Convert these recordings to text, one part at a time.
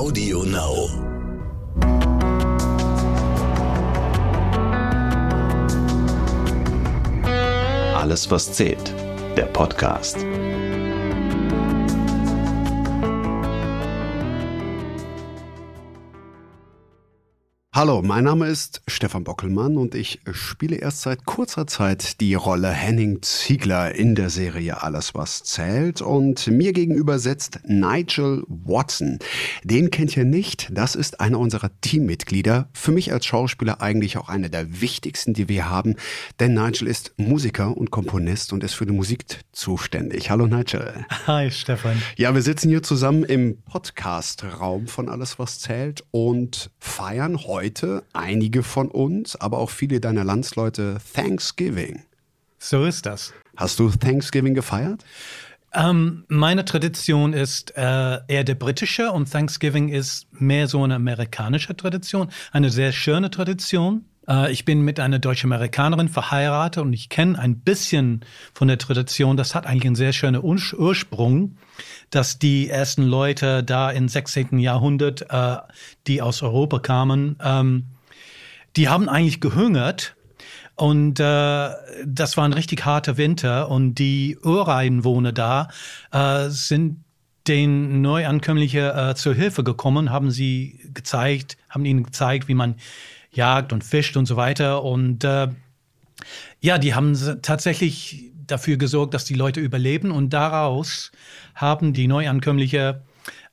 Audio Now. Alles, was zählt. Der Podcast. Hallo, mein Name ist Stefan Bockelmann und ich spiele erst seit kurzer Zeit die Rolle Henning Ziegler in der Serie Alles was zählt und mir gegenüber sitzt Nigel Watson. Den kennt ihr nicht, das ist einer unserer Teammitglieder. Für mich als Schauspieler eigentlich auch einer der wichtigsten, die wir haben, denn Nigel ist Musiker und Komponist und ist für die Musik zuständig. Hallo Nigel. Hi Stefan. Ja, wir sitzen hier zusammen im Podcast-Raum von Alles was zählt und feiern heute heute einige von uns, aber auch viele deiner Landsleute Thanksgiving. So ist das. Hast du Thanksgiving gefeiert? Ähm, meine Tradition ist äh, eher der britische und Thanksgiving ist mehr so eine amerikanische Tradition, eine sehr schöne Tradition. Äh, ich bin mit einer deutsch-Amerikanerin verheiratet und ich kenne ein bisschen von der Tradition. Das hat eigentlich einen sehr schönen Ursprung dass die ersten Leute da im 16. Jahrhundert, äh, die aus Europa kamen, ähm, die haben eigentlich gehungert. Und äh, das war ein richtig harter Winter. Und die Ureinwohner da sind den Neuankömmlichen äh, zur Hilfe gekommen, haben sie gezeigt, haben ihnen gezeigt, wie man jagt und fischt und so weiter. Und äh, ja, die haben tatsächlich dafür gesorgt, dass die Leute überleben und daraus haben die Neuankömmlinge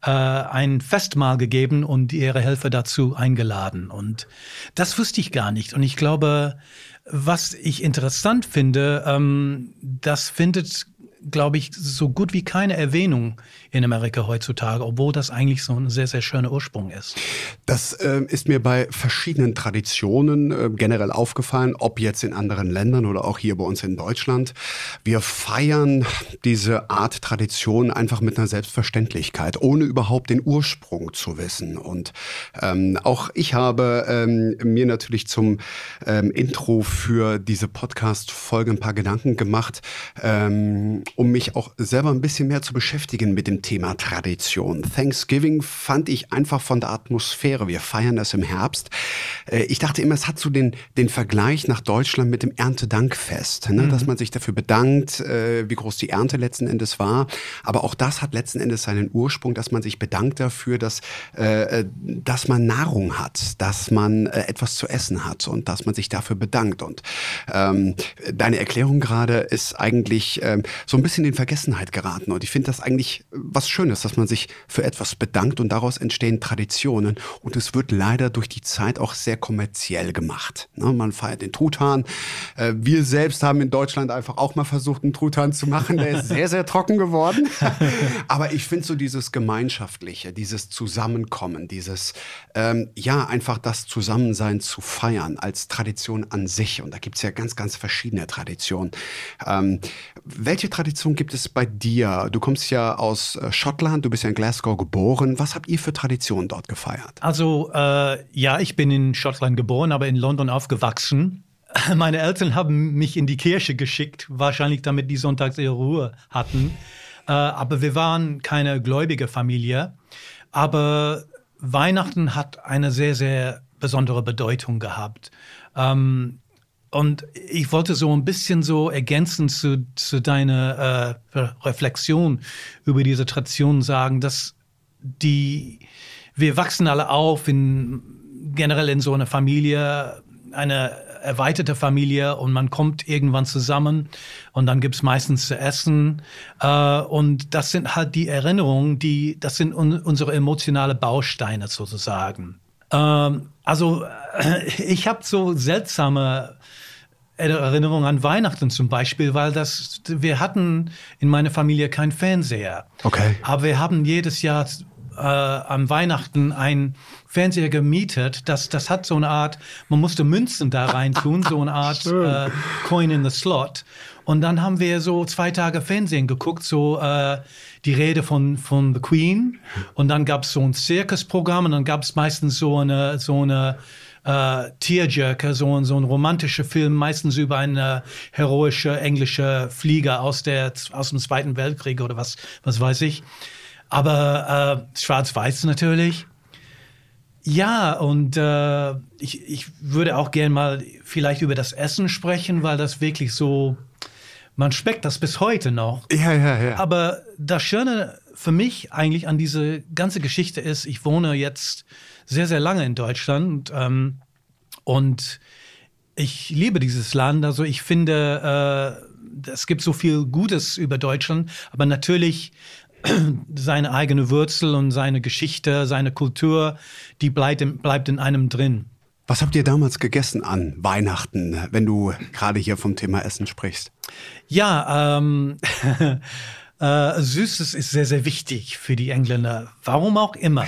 äh, ein Festmahl gegeben und ihre Helfer dazu eingeladen. Und das wusste ich gar nicht. Und ich glaube, was ich interessant finde, ähm, das findet glaube ich, so gut wie keine Erwähnung in Amerika heutzutage, obwohl das eigentlich so ein sehr, sehr schöner Ursprung ist. Das äh, ist mir bei verschiedenen Traditionen äh, generell aufgefallen, ob jetzt in anderen Ländern oder auch hier bei uns in Deutschland. Wir feiern diese Art Tradition einfach mit einer Selbstverständlichkeit, ohne überhaupt den Ursprung zu wissen. Und ähm, auch ich habe ähm, mir natürlich zum ähm, Intro für diese Podcast-Folge ein paar Gedanken gemacht. Um mich auch selber ein bisschen mehr zu beschäftigen mit dem Thema Tradition. Thanksgiving fand ich einfach von der Atmosphäre. Wir feiern das im Herbst. Äh, ich dachte immer, es hat so den, den Vergleich nach Deutschland mit dem Erntedankfest, ne? Mhm. dass man sich dafür bedankt, äh, wie groß die Ernte letzten Endes war. Aber auch das hat letzten Endes seinen Ursprung, dass man sich bedankt dafür, dass, äh, dass man Nahrung hat, dass man etwas zu essen hat und dass man sich dafür bedankt. Und ähm, deine Erklärung gerade ist eigentlich ähm, so ein bisschen in Vergessenheit geraten. Und ich finde das eigentlich was Schönes, dass man sich für etwas bedankt und daraus entstehen Traditionen. Und es wird leider durch die Zeit auch sehr kommerziell gemacht. Ne, man feiert den Truthahn. Äh, wir selbst haben in Deutschland einfach auch mal versucht, einen Truthahn zu machen. Der ist sehr, sehr trocken geworden. Aber ich finde so dieses Gemeinschaftliche, dieses Zusammenkommen, dieses, ähm, ja, einfach das Zusammensein zu feiern als Tradition an sich. Und da gibt es ja ganz, ganz verschiedene Traditionen. Ähm, welche Tradition Tradition gibt es bei dir? Du kommst ja aus äh, Schottland, du bist ja in Glasgow geboren. Was habt ihr für Traditionen dort gefeiert? Also äh, ja, ich bin in Schottland geboren, aber in London aufgewachsen. Meine Eltern haben mich in die Kirche geschickt, wahrscheinlich damit die sonntags ihre Ruhe hatten. Äh, aber wir waren keine gläubige Familie. Aber Weihnachten hat eine sehr, sehr besondere Bedeutung gehabt. Ähm, und ich wollte so ein bisschen so ergänzen zu, zu deiner äh, Reflexion über diese Tradition sagen, dass die, wir wachsen alle auf in, generell in so einer Familie, eine erweiterte Familie und man kommt irgendwann zusammen und dann gibt es meistens zu essen. Äh, und das sind halt die Erinnerungen, die, das sind un unsere emotionale Bausteine sozusagen. Ähm, also ich habe so seltsame Erinnerung an Weihnachten zum Beispiel, weil das, wir hatten in meiner Familie keinen Fernseher. Okay. Aber wir haben jedes Jahr äh, am Weihnachten ein Fernseher gemietet. Das, das hat so eine Art, man musste Münzen da rein tun, so eine Art äh, Coin in the Slot. Und dann haben wir so zwei Tage Fernsehen geguckt, so äh, die Rede von, von The Queen. Und dann gab es so ein Zirkusprogramm und dann gab es meistens so eine, so eine äh, Tearjerker, so, so ein romantischer Film, meistens über eine heroische englische Flieger aus, der, aus dem Zweiten Weltkrieg oder was, was weiß ich. Aber äh, schwarz-weiß natürlich. Ja, und äh, ich, ich würde auch gern mal vielleicht über das Essen sprechen, weil das wirklich so, man schmeckt das bis heute noch. Ja, ja, ja. Aber das Schöne für mich eigentlich an diese ganze Geschichte ist, ich wohne jetzt sehr, sehr lange in Deutschland ähm, und ich liebe dieses Land. Also ich finde, äh, es gibt so viel Gutes über Deutschland, aber natürlich seine eigene Wurzel und seine Geschichte, seine Kultur, die bleibt, in, bleibt in einem drin. Was habt ihr damals gegessen an Weihnachten, wenn du gerade hier vom Thema Essen sprichst? Ja, ähm, äh, Süßes ist sehr, sehr wichtig für die Engländer. Warum auch immer.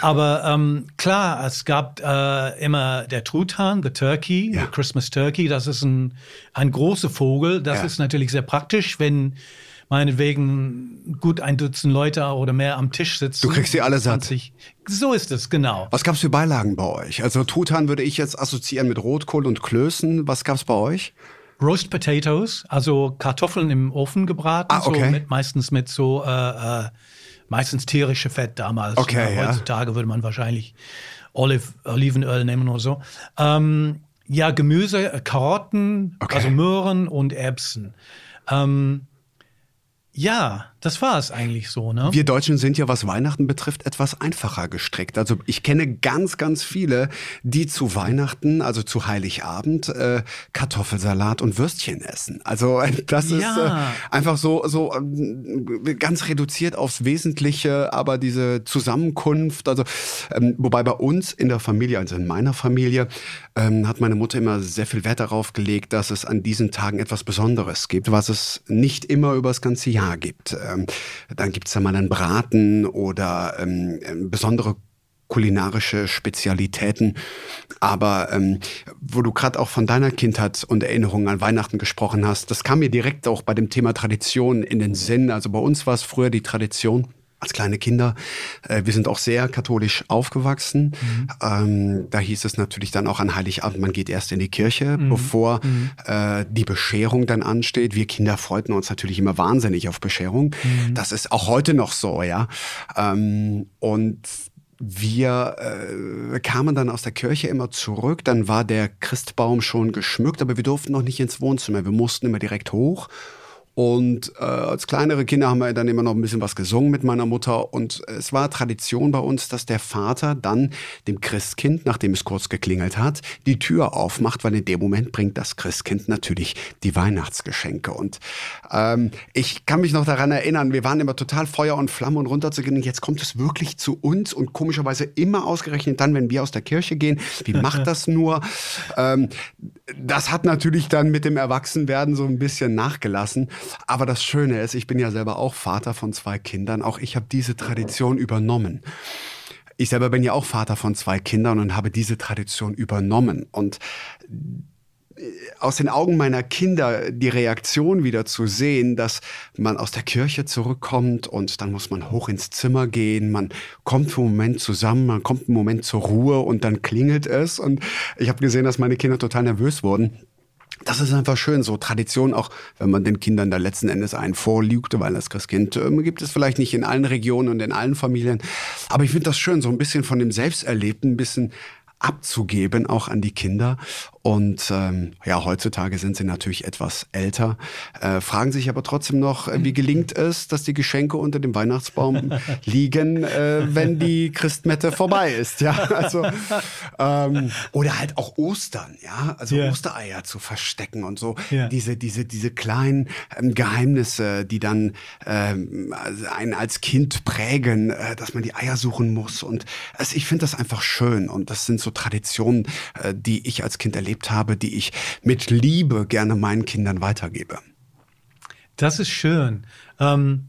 Aber ähm, klar, es gab äh, immer der Truthahn, the Turkey, ja. the Christmas Turkey. Das ist ein, ein großer Vogel. Das ja. ist natürlich sehr praktisch, wenn meinetwegen gut ein Dutzend Leute oder mehr am Tisch sitzen. Du kriegst sie alle satt. So ist es, genau. Was gab's für Beilagen bei euch? Also Truthahn würde ich jetzt assoziieren mit Rotkohl und Klößen. Was gab's bei euch? Roast Potatoes, also Kartoffeln im Ofen gebraten, ah, okay. so mit, meistens mit so äh, äh, meistens tierische Fett damals. Okay, ja, heutzutage würde man wahrscheinlich Olive, Olivenöl nehmen oder so. Ähm, ja, Gemüse, äh, Karotten, okay. also Möhren und Erbsen. Ähm, ja, das war es eigentlich so, ne? Wir Deutschen sind ja, was Weihnachten betrifft, etwas einfacher gestrickt. Also ich kenne ganz, ganz viele, die zu Weihnachten, also zu Heiligabend, äh, Kartoffelsalat und Würstchen essen. Also das ja. ist äh, einfach so, so äh, ganz reduziert aufs Wesentliche, aber diese Zusammenkunft, also ähm, wobei bei uns in der Familie, also in meiner Familie, ähm, hat meine Mutter immer sehr viel Wert darauf gelegt, dass es an diesen Tagen etwas Besonderes gibt, was es nicht immer über das ganze Jahr gibt. Ähm, dann gibt es da mal einen Braten oder ähm, ähm, besondere kulinarische Spezialitäten. Aber ähm, wo du gerade auch von deiner Kindheit und Erinnerungen an Weihnachten gesprochen hast, das kam mir direkt auch bei dem Thema Tradition in den Sinn. Also bei uns war es früher die Tradition, als kleine Kinder. Äh, wir sind auch sehr katholisch aufgewachsen. Mhm. Ähm, da hieß es natürlich dann auch an Heiligabend, man geht erst in die Kirche, mhm. bevor mhm. Äh, die Bescherung dann ansteht. Wir Kinder freuten uns natürlich immer wahnsinnig auf Bescherung. Mhm. Das ist auch heute noch so, ja. Ähm, und wir äh, kamen dann aus der Kirche immer zurück, dann war der Christbaum schon geschmückt, aber wir durften noch nicht ins Wohnzimmer. Wir mussten immer direkt hoch und äh, als kleinere Kinder haben wir dann immer noch ein bisschen was gesungen mit meiner Mutter. Und es war Tradition bei uns, dass der Vater dann dem Christkind, nachdem es kurz geklingelt hat, die Tür aufmacht, weil in dem Moment bringt das Christkind natürlich die Weihnachtsgeschenke. Und ähm, ich kann mich noch daran erinnern, wir waren immer total Feuer und Flamme und runterzugehen. Jetzt kommt es wirklich zu uns und komischerweise immer ausgerechnet dann, wenn wir aus der Kirche gehen. Wie macht das nur? ähm, das hat natürlich dann mit dem Erwachsenwerden so ein bisschen nachgelassen. Aber das Schöne ist, ich bin ja selber auch Vater von zwei Kindern. Auch ich habe diese Tradition übernommen. Ich selber bin ja auch Vater von zwei Kindern und habe diese Tradition übernommen. Und äh, aus den Augen meiner Kinder die Reaktion wieder zu sehen, dass man aus der Kirche zurückkommt und dann muss man hoch ins Zimmer gehen, man kommt für einen Moment zusammen, man kommt einen Moment zur Ruhe und dann klingelt es. Und ich habe gesehen, dass meine Kinder total nervös wurden das ist einfach schön, so Tradition, auch wenn man den Kindern da letzten Endes einen vorlügt, weil das Christkind äh, gibt es vielleicht nicht in allen Regionen und in allen Familien. Aber ich finde das schön, so ein bisschen von dem Selbsterlebten, ein bisschen abzugeben, auch an die Kinder. Und ähm, ja, heutzutage sind sie natürlich etwas älter, äh, fragen sich aber trotzdem noch, äh, wie gelingt es, dass die Geschenke unter dem Weihnachtsbaum liegen, äh, wenn die Christmette vorbei ist. Ja, also ähm, oder halt auch Ostern, ja, also yeah. Ostereier zu verstecken und so yeah. diese diese diese kleinen ähm, Geheimnisse, die dann ähm, einen als Kind prägen, äh, dass man die Eier suchen muss und also ich finde das einfach schön und das sind so Traditionen, äh, die ich als Kind erlebt erlebt habe, die ich mit Liebe gerne meinen Kindern weitergebe. Das ist schön. Ähm,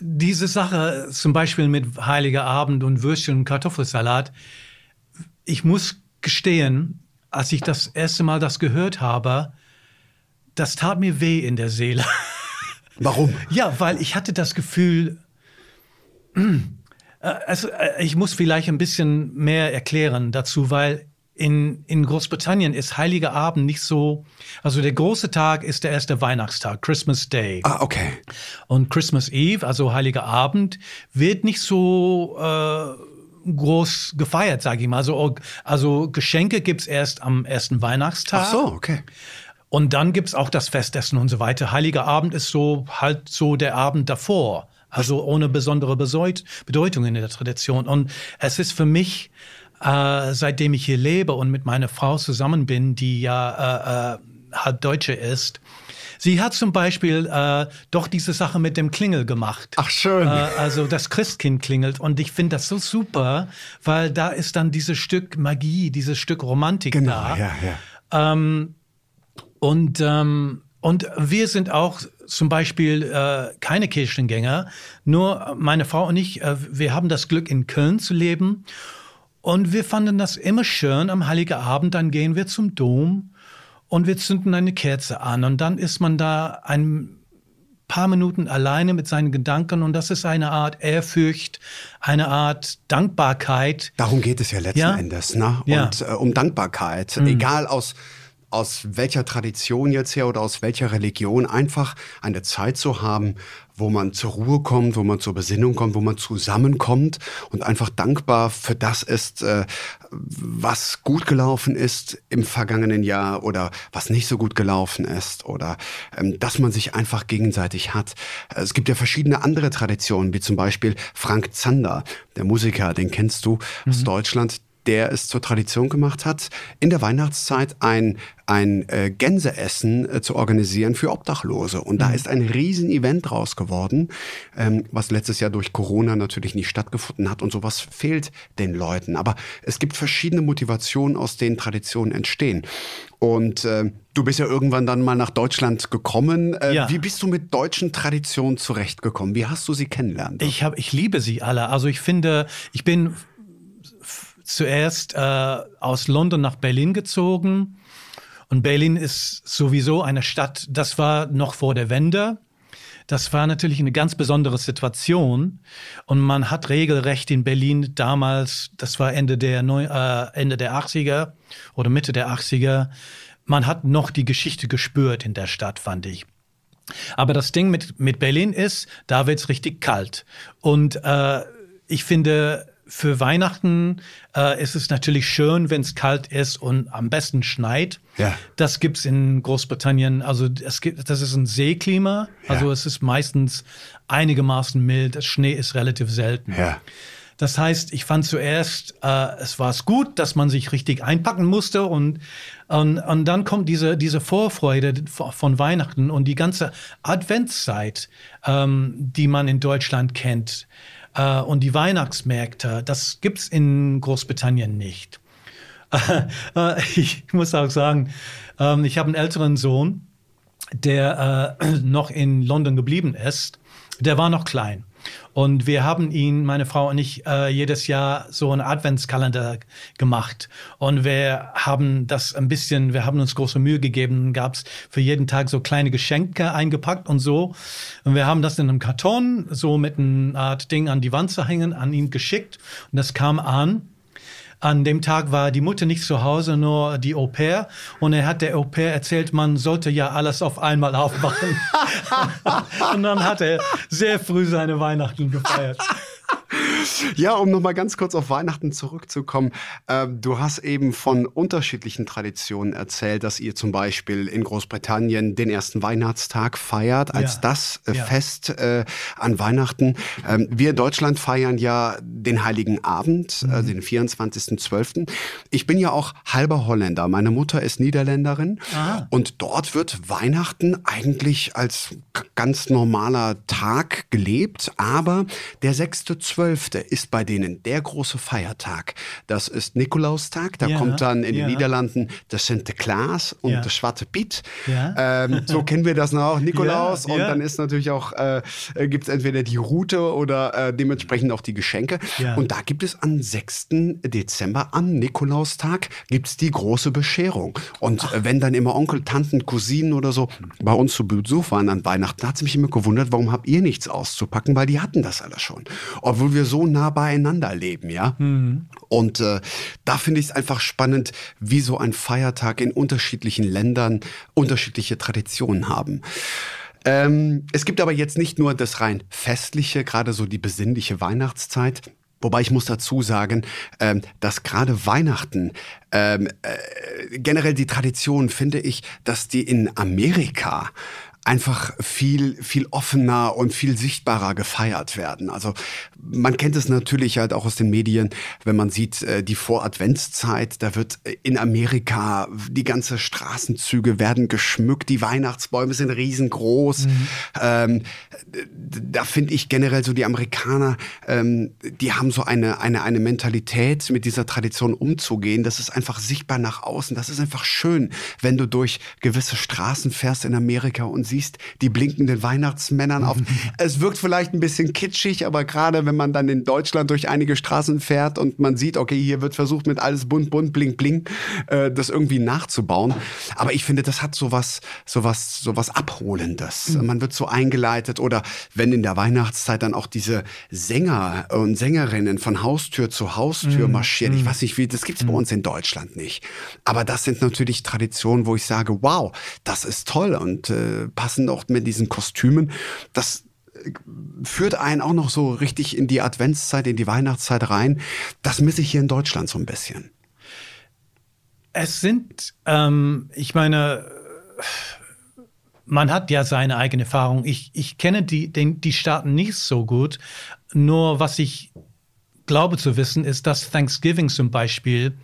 diese Sache zum Beispiel mit Heiliger Abend und Würstchen und Kartoffelsalat, ich muss gestehen, als ich das erste Mal das gehört habe, das tat mir weh in der Seele. Warum? ja, weil ich hatte das Gefühl, äh, also äh, ich muss vielleicht ein bisschen mehr erklären dazu, weil in, in Großbritannien ist Heiliger Abend nicht so, also der große Tag ist der erste Weihnachtstag, Christmas Day. Ah, okay. Und Christmas Eve, also Heiliger Abend, wird nicht so äh, groß gefeiert, sage ich mal. Also, also Geschenke gibt's erst am ersten Weihnachtstag. Ach so, okay. Und dann gibt's auch das Festessen und so weiter. Heiliger Abend ist so halt so der Abend davor. Also ohne besondere Bedeutung in der Tradition. Und es ist für mich, äh, seitdem ich hier lebe und mit meiner Frau zusammen bin, die ja äh, äh, halt Deutsche ist, Sie hat zum Beispiel äh, doch diese Sache mit dem Klingel gemacht. Ach schön. Äh, also das Christkind klingelt und ich finde das so super, weil da ist dann dieses Stück Magie, dieses Stück Romantik genau, da. Ja, ja. Ähm, und ähm, und wir sind auch zum Beispiel äh, keine Kirchengänger, nur meine Frau und ich, äh, wir haben das Glück, in Köln zu leben. Und wir fanden das immer schön am Heiligen Abend, dann gehen wir zum Dom und wir zünden eine Kerze an. Und dann ist man da ein paar Minuten alleine mit seinen Gedanken und das ist eine Art Ehrfurcht, eine Art Dankbarkeit. Darum geht es ja letzten ja? Endes, ne? Ja. Und äh, um Dankbarkeit, mhm. egal aus aus welcher Tradition jetzt her oder aus welcher Religion, einfach eine Zeit zu haben, wo man zur Ruhe kommt, wo man zur Besinnung kommt, wo man zusammenkommt und einfach dankbar für das ist, äh, was gut gelaufen ist im vergangenen Jahr oder was nicht so gut gelaufen ist oder ähm, dass man sich einfach gegenseitig hat. Es gibt ja verschiedene andere Traditionen, wie zum Beispiel Frank Zander, der Musiker, den kennst du mhm. aus Deutschland der es zur Tradition gemacht hat, in der Weihnachtszeit ein, ein äh, Gänseessen äh, zu organisieren für Obdachlose. Und da mhm. ist ein Riesenevent draus geworden, ähm, was letztes Jahr durch Corona natürlich nicht stattgefunden hat. Und sowas fehlt den Leuten. Aber es gibt verschiedene Motivationen, aus denen Traditionen entstehen. Und äh, du bist ja irgendwann dann mal nach Deutschland gekommen. Äh, Ja. Wie bist du mit deutschen Traditionen zurechtgekommen? Wie hast du sie kennenlernen? dürfen? Ich, hab, ich liebe sie alle. Also ich finde, ich bin zuerst äh, aus London nach Berlin gezogen. Und Berlin ist sowieso eine Stadt, das war noch vor der Wende. Das war natürlich eine ganz besondere Situation. Und man hat regelrecht in Berlin damals, das war Ende der, Neu äh, Ende der 80er oder Mitte der 80er, man hat noch die Geschichte gespürt in der Stadt, fand ich. Aber das Ding mit, mit Berlin ist, da wird's richtig kalt. Und äh, ich finde, für Weihnachten äh, ist es natürlich schön, wenn es kalt ist und am besten schneit. Ja. Das gibt's in Großbritannien. Also es gibt, das ist ein Seeklima. Also Ja. es ist meistens einigermaßen mild. Das Schnee ist relativ selten. Ja. Das heißt, ich fand zuerst, äh, es war es gut, dass man sich richtig einpacken musste und, und, und dann kommt diese, diese Vorfreude von Weihnachten und die ganze Adventszeit, ähm, die man in Deutschland kennt äh, und die Weihnachtsmärkte, das gibt's in Großbritannien nicht. Äh, ich muss auch sagen, ähm, ich habe einen älteren Sohn, der äh, noch in London geblieben ist. Der war noch klein. Und wir haben ihn, meine Frau und ich, äh, jedes Jahr so einen Adventskalender gemacht. Und wir haben das ein bisschen, wir haben uns große Mühe gegeben, gab es für jeden Tag so kleine Geschenke eingepackt und so. Und wir haben das in einem Karton so mit einer Art Ding an die Wand zu hängen, an ihn geschickt. Und das kam an. An dem Tag war die Mutter nicht zu Hause, nur die Au pair. Und er hat der Au pair erzählt, man sollte ja alles auf einmal aufmachen. und dann hat er sehr früh seine Weihnachten gefeiert. Ja, um nochmal ganz kurz auf Weihnachten zurückzukommen. Ähm, du hast eben von unterschiedlichen Traditionen erzählt, dass ihr zum Beispiel in Großbritannien den ersten Weihnachtstag feiert, als Ja. das äh, Ja. Fest äh, an Weihnachten. Ähm, wir in Deutschland feiern ja den Heiligen Abend, Mhm. äh, den 24.12. Ich bin ja auch halber Holländer. Meine Mutter ist Niederländerin. Aha. Und dort wird Weihnachten eigentlich als ganz normaler Tag gelebt, aber der 6.12. ist bei denen der große Feiertag. Das ist Nikolaustag, da Ja, kommt dann in ja. den Niederlanden der Sinterklaas und Ja. der Schwarze Piet. Ähm, so kennen wir das noch, Nikolaus. Und dann ist natürlich auch, äh, gibt es entweder die Route oder äh, dementsprechend auch die Geschenke. Und da gibt es am 6. Dezember, am Nikolaustag, gibt es die große Bescherung. Und äh, wenn dann immer Onkel, Tanten, Cousinen oder so bei uns zu Besuch waren an Weihnachten, hat es mich immer gewundert, warum habt ihr nichts auszupacken, weil die hatten das alles schon. Obwohl wir so nah beieinander leben, ja. Und äh, da finde ich es einfach spannend, wie so ein Feiertag in unterschiedlichen Ländern unterschiedliche Traditionen haben. Ähm, es gibt aber jetzt nicht nur das rein festliche, gerade so die besinnliche Weihnachtszeit. Wobei ich muss dazu sagen, ähm, dass gerade Weihnachten ähm, äh, generell die Tradition finde ich, dass die in Amerika einfach viel, viel offener und viel sichtbarer gefeiert werden. Also man kennt es natürlich halt auch aus den Medien, wenn man sieht, äh, die Voradventszeit, da wird in Amerika die ganze Straßenzüge werden geschmückt, die Weihnachtsbäume sind riesengroß. Mhm. Ähm, da finde ich generell so die Amerikaner, ähm, die haben so eine, eine, eine Mentalität, mit dieser Tradition umzugehen. Das ist einfach sichtbar nach außen. Das ist einfach schön, wenn du durch gewisse Straßen fährst in Amerika und siehst die blinkenden Weihnachtsmännern auf. es wirkt vielleicht ein bisschen kitschig, aber gerade wenn man dann in Deutschland durch einige Straßen fährt und man sieht, okay, hier wird versucht mit alles bunt, bunt, blink, blink, äh, das irgendwie nachzubauen. Aber ich finde, das hat sowas, sowas, sowas Abholendes. Mhm. Man wird so eingeleitet oder wenn in der Weihnachtszeit dann auch diese Sänger und Sängerinnen von Haustür zu Haustür mhm. marschieren. Ich mhm. weiß nicht, wie, das gibt's bei mhm. uns in Deutschland nicht. Aber das sind natürlich Traditionen, wo ich sage, wow, das ist toll und äh, passen auch mit diesen Kostümen. Das äh, führt einen auch noch so richtig in die Adventszeit, in die Weihnachtszeit rein. Das misse ich hier in Deutschland so ein bisschen. Es sind, ähm, ich meine, man hat ja seine eigene Erfahrung. Ich, ich kenne die, den, die Staaten nicht so gut. Nur was ich glaube zu wissen, ist, dass Thanksgiving zum Beispiel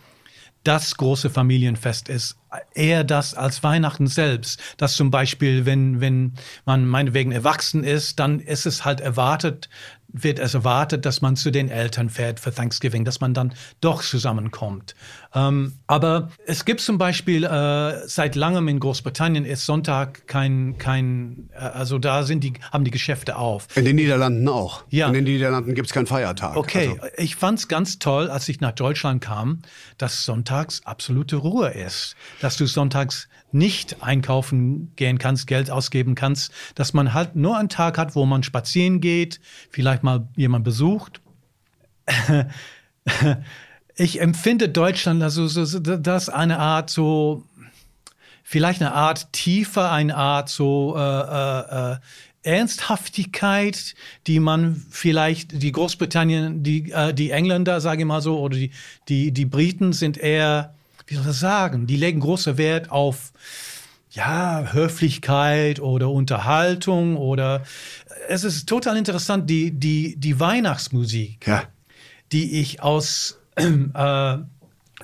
das große Familienfest ist, eher das als Weihnachten selbst. Dass zum Beispiel, wenn, wenn man meinetwegen erwachsen ist, dann ist es halt erwartet, wird es erwartet, dass man zu den Eltern fährt für Thanksgiving, dass man dann doch zusammenkommt. Ähm, aber es gibt zum Beispiel äh, seit langem in Großbritannien ist Sonntag kein, kein äh, also da sind die, haben die Geschäfte auf. In den Niederlanden auch. Ja. In den Niederlanden gibt es keinen Feiertag. Okay, also. ich fand es ganz toll, als ich nach Deutschland kam, dass sonntags absolute Ruhe ist. Dass du sonntags nicht einkaufen gehen kannst, Geld ausgeben kannst, dass man halt nur einen Tag hat, wo man spazieren geht, vielleicht mal jemand besucht. ich empfinde Deutschland also so, so, das eine Art so vielleicht eine Art tiefer, eine Art so äh, äh, äh, Ernsthaftigkeit, die man vielleicht die Großbritannien, die äh, die Engländer, sage ich mal so, oder die die die Briten sind eher wie soll ich sagen, die legen großen Wert auf ja, Höflichkeit oder Unterhaltung oder es ist total interessant, die, die, die Weihnachtsmusik, ja. die ich aus, äh,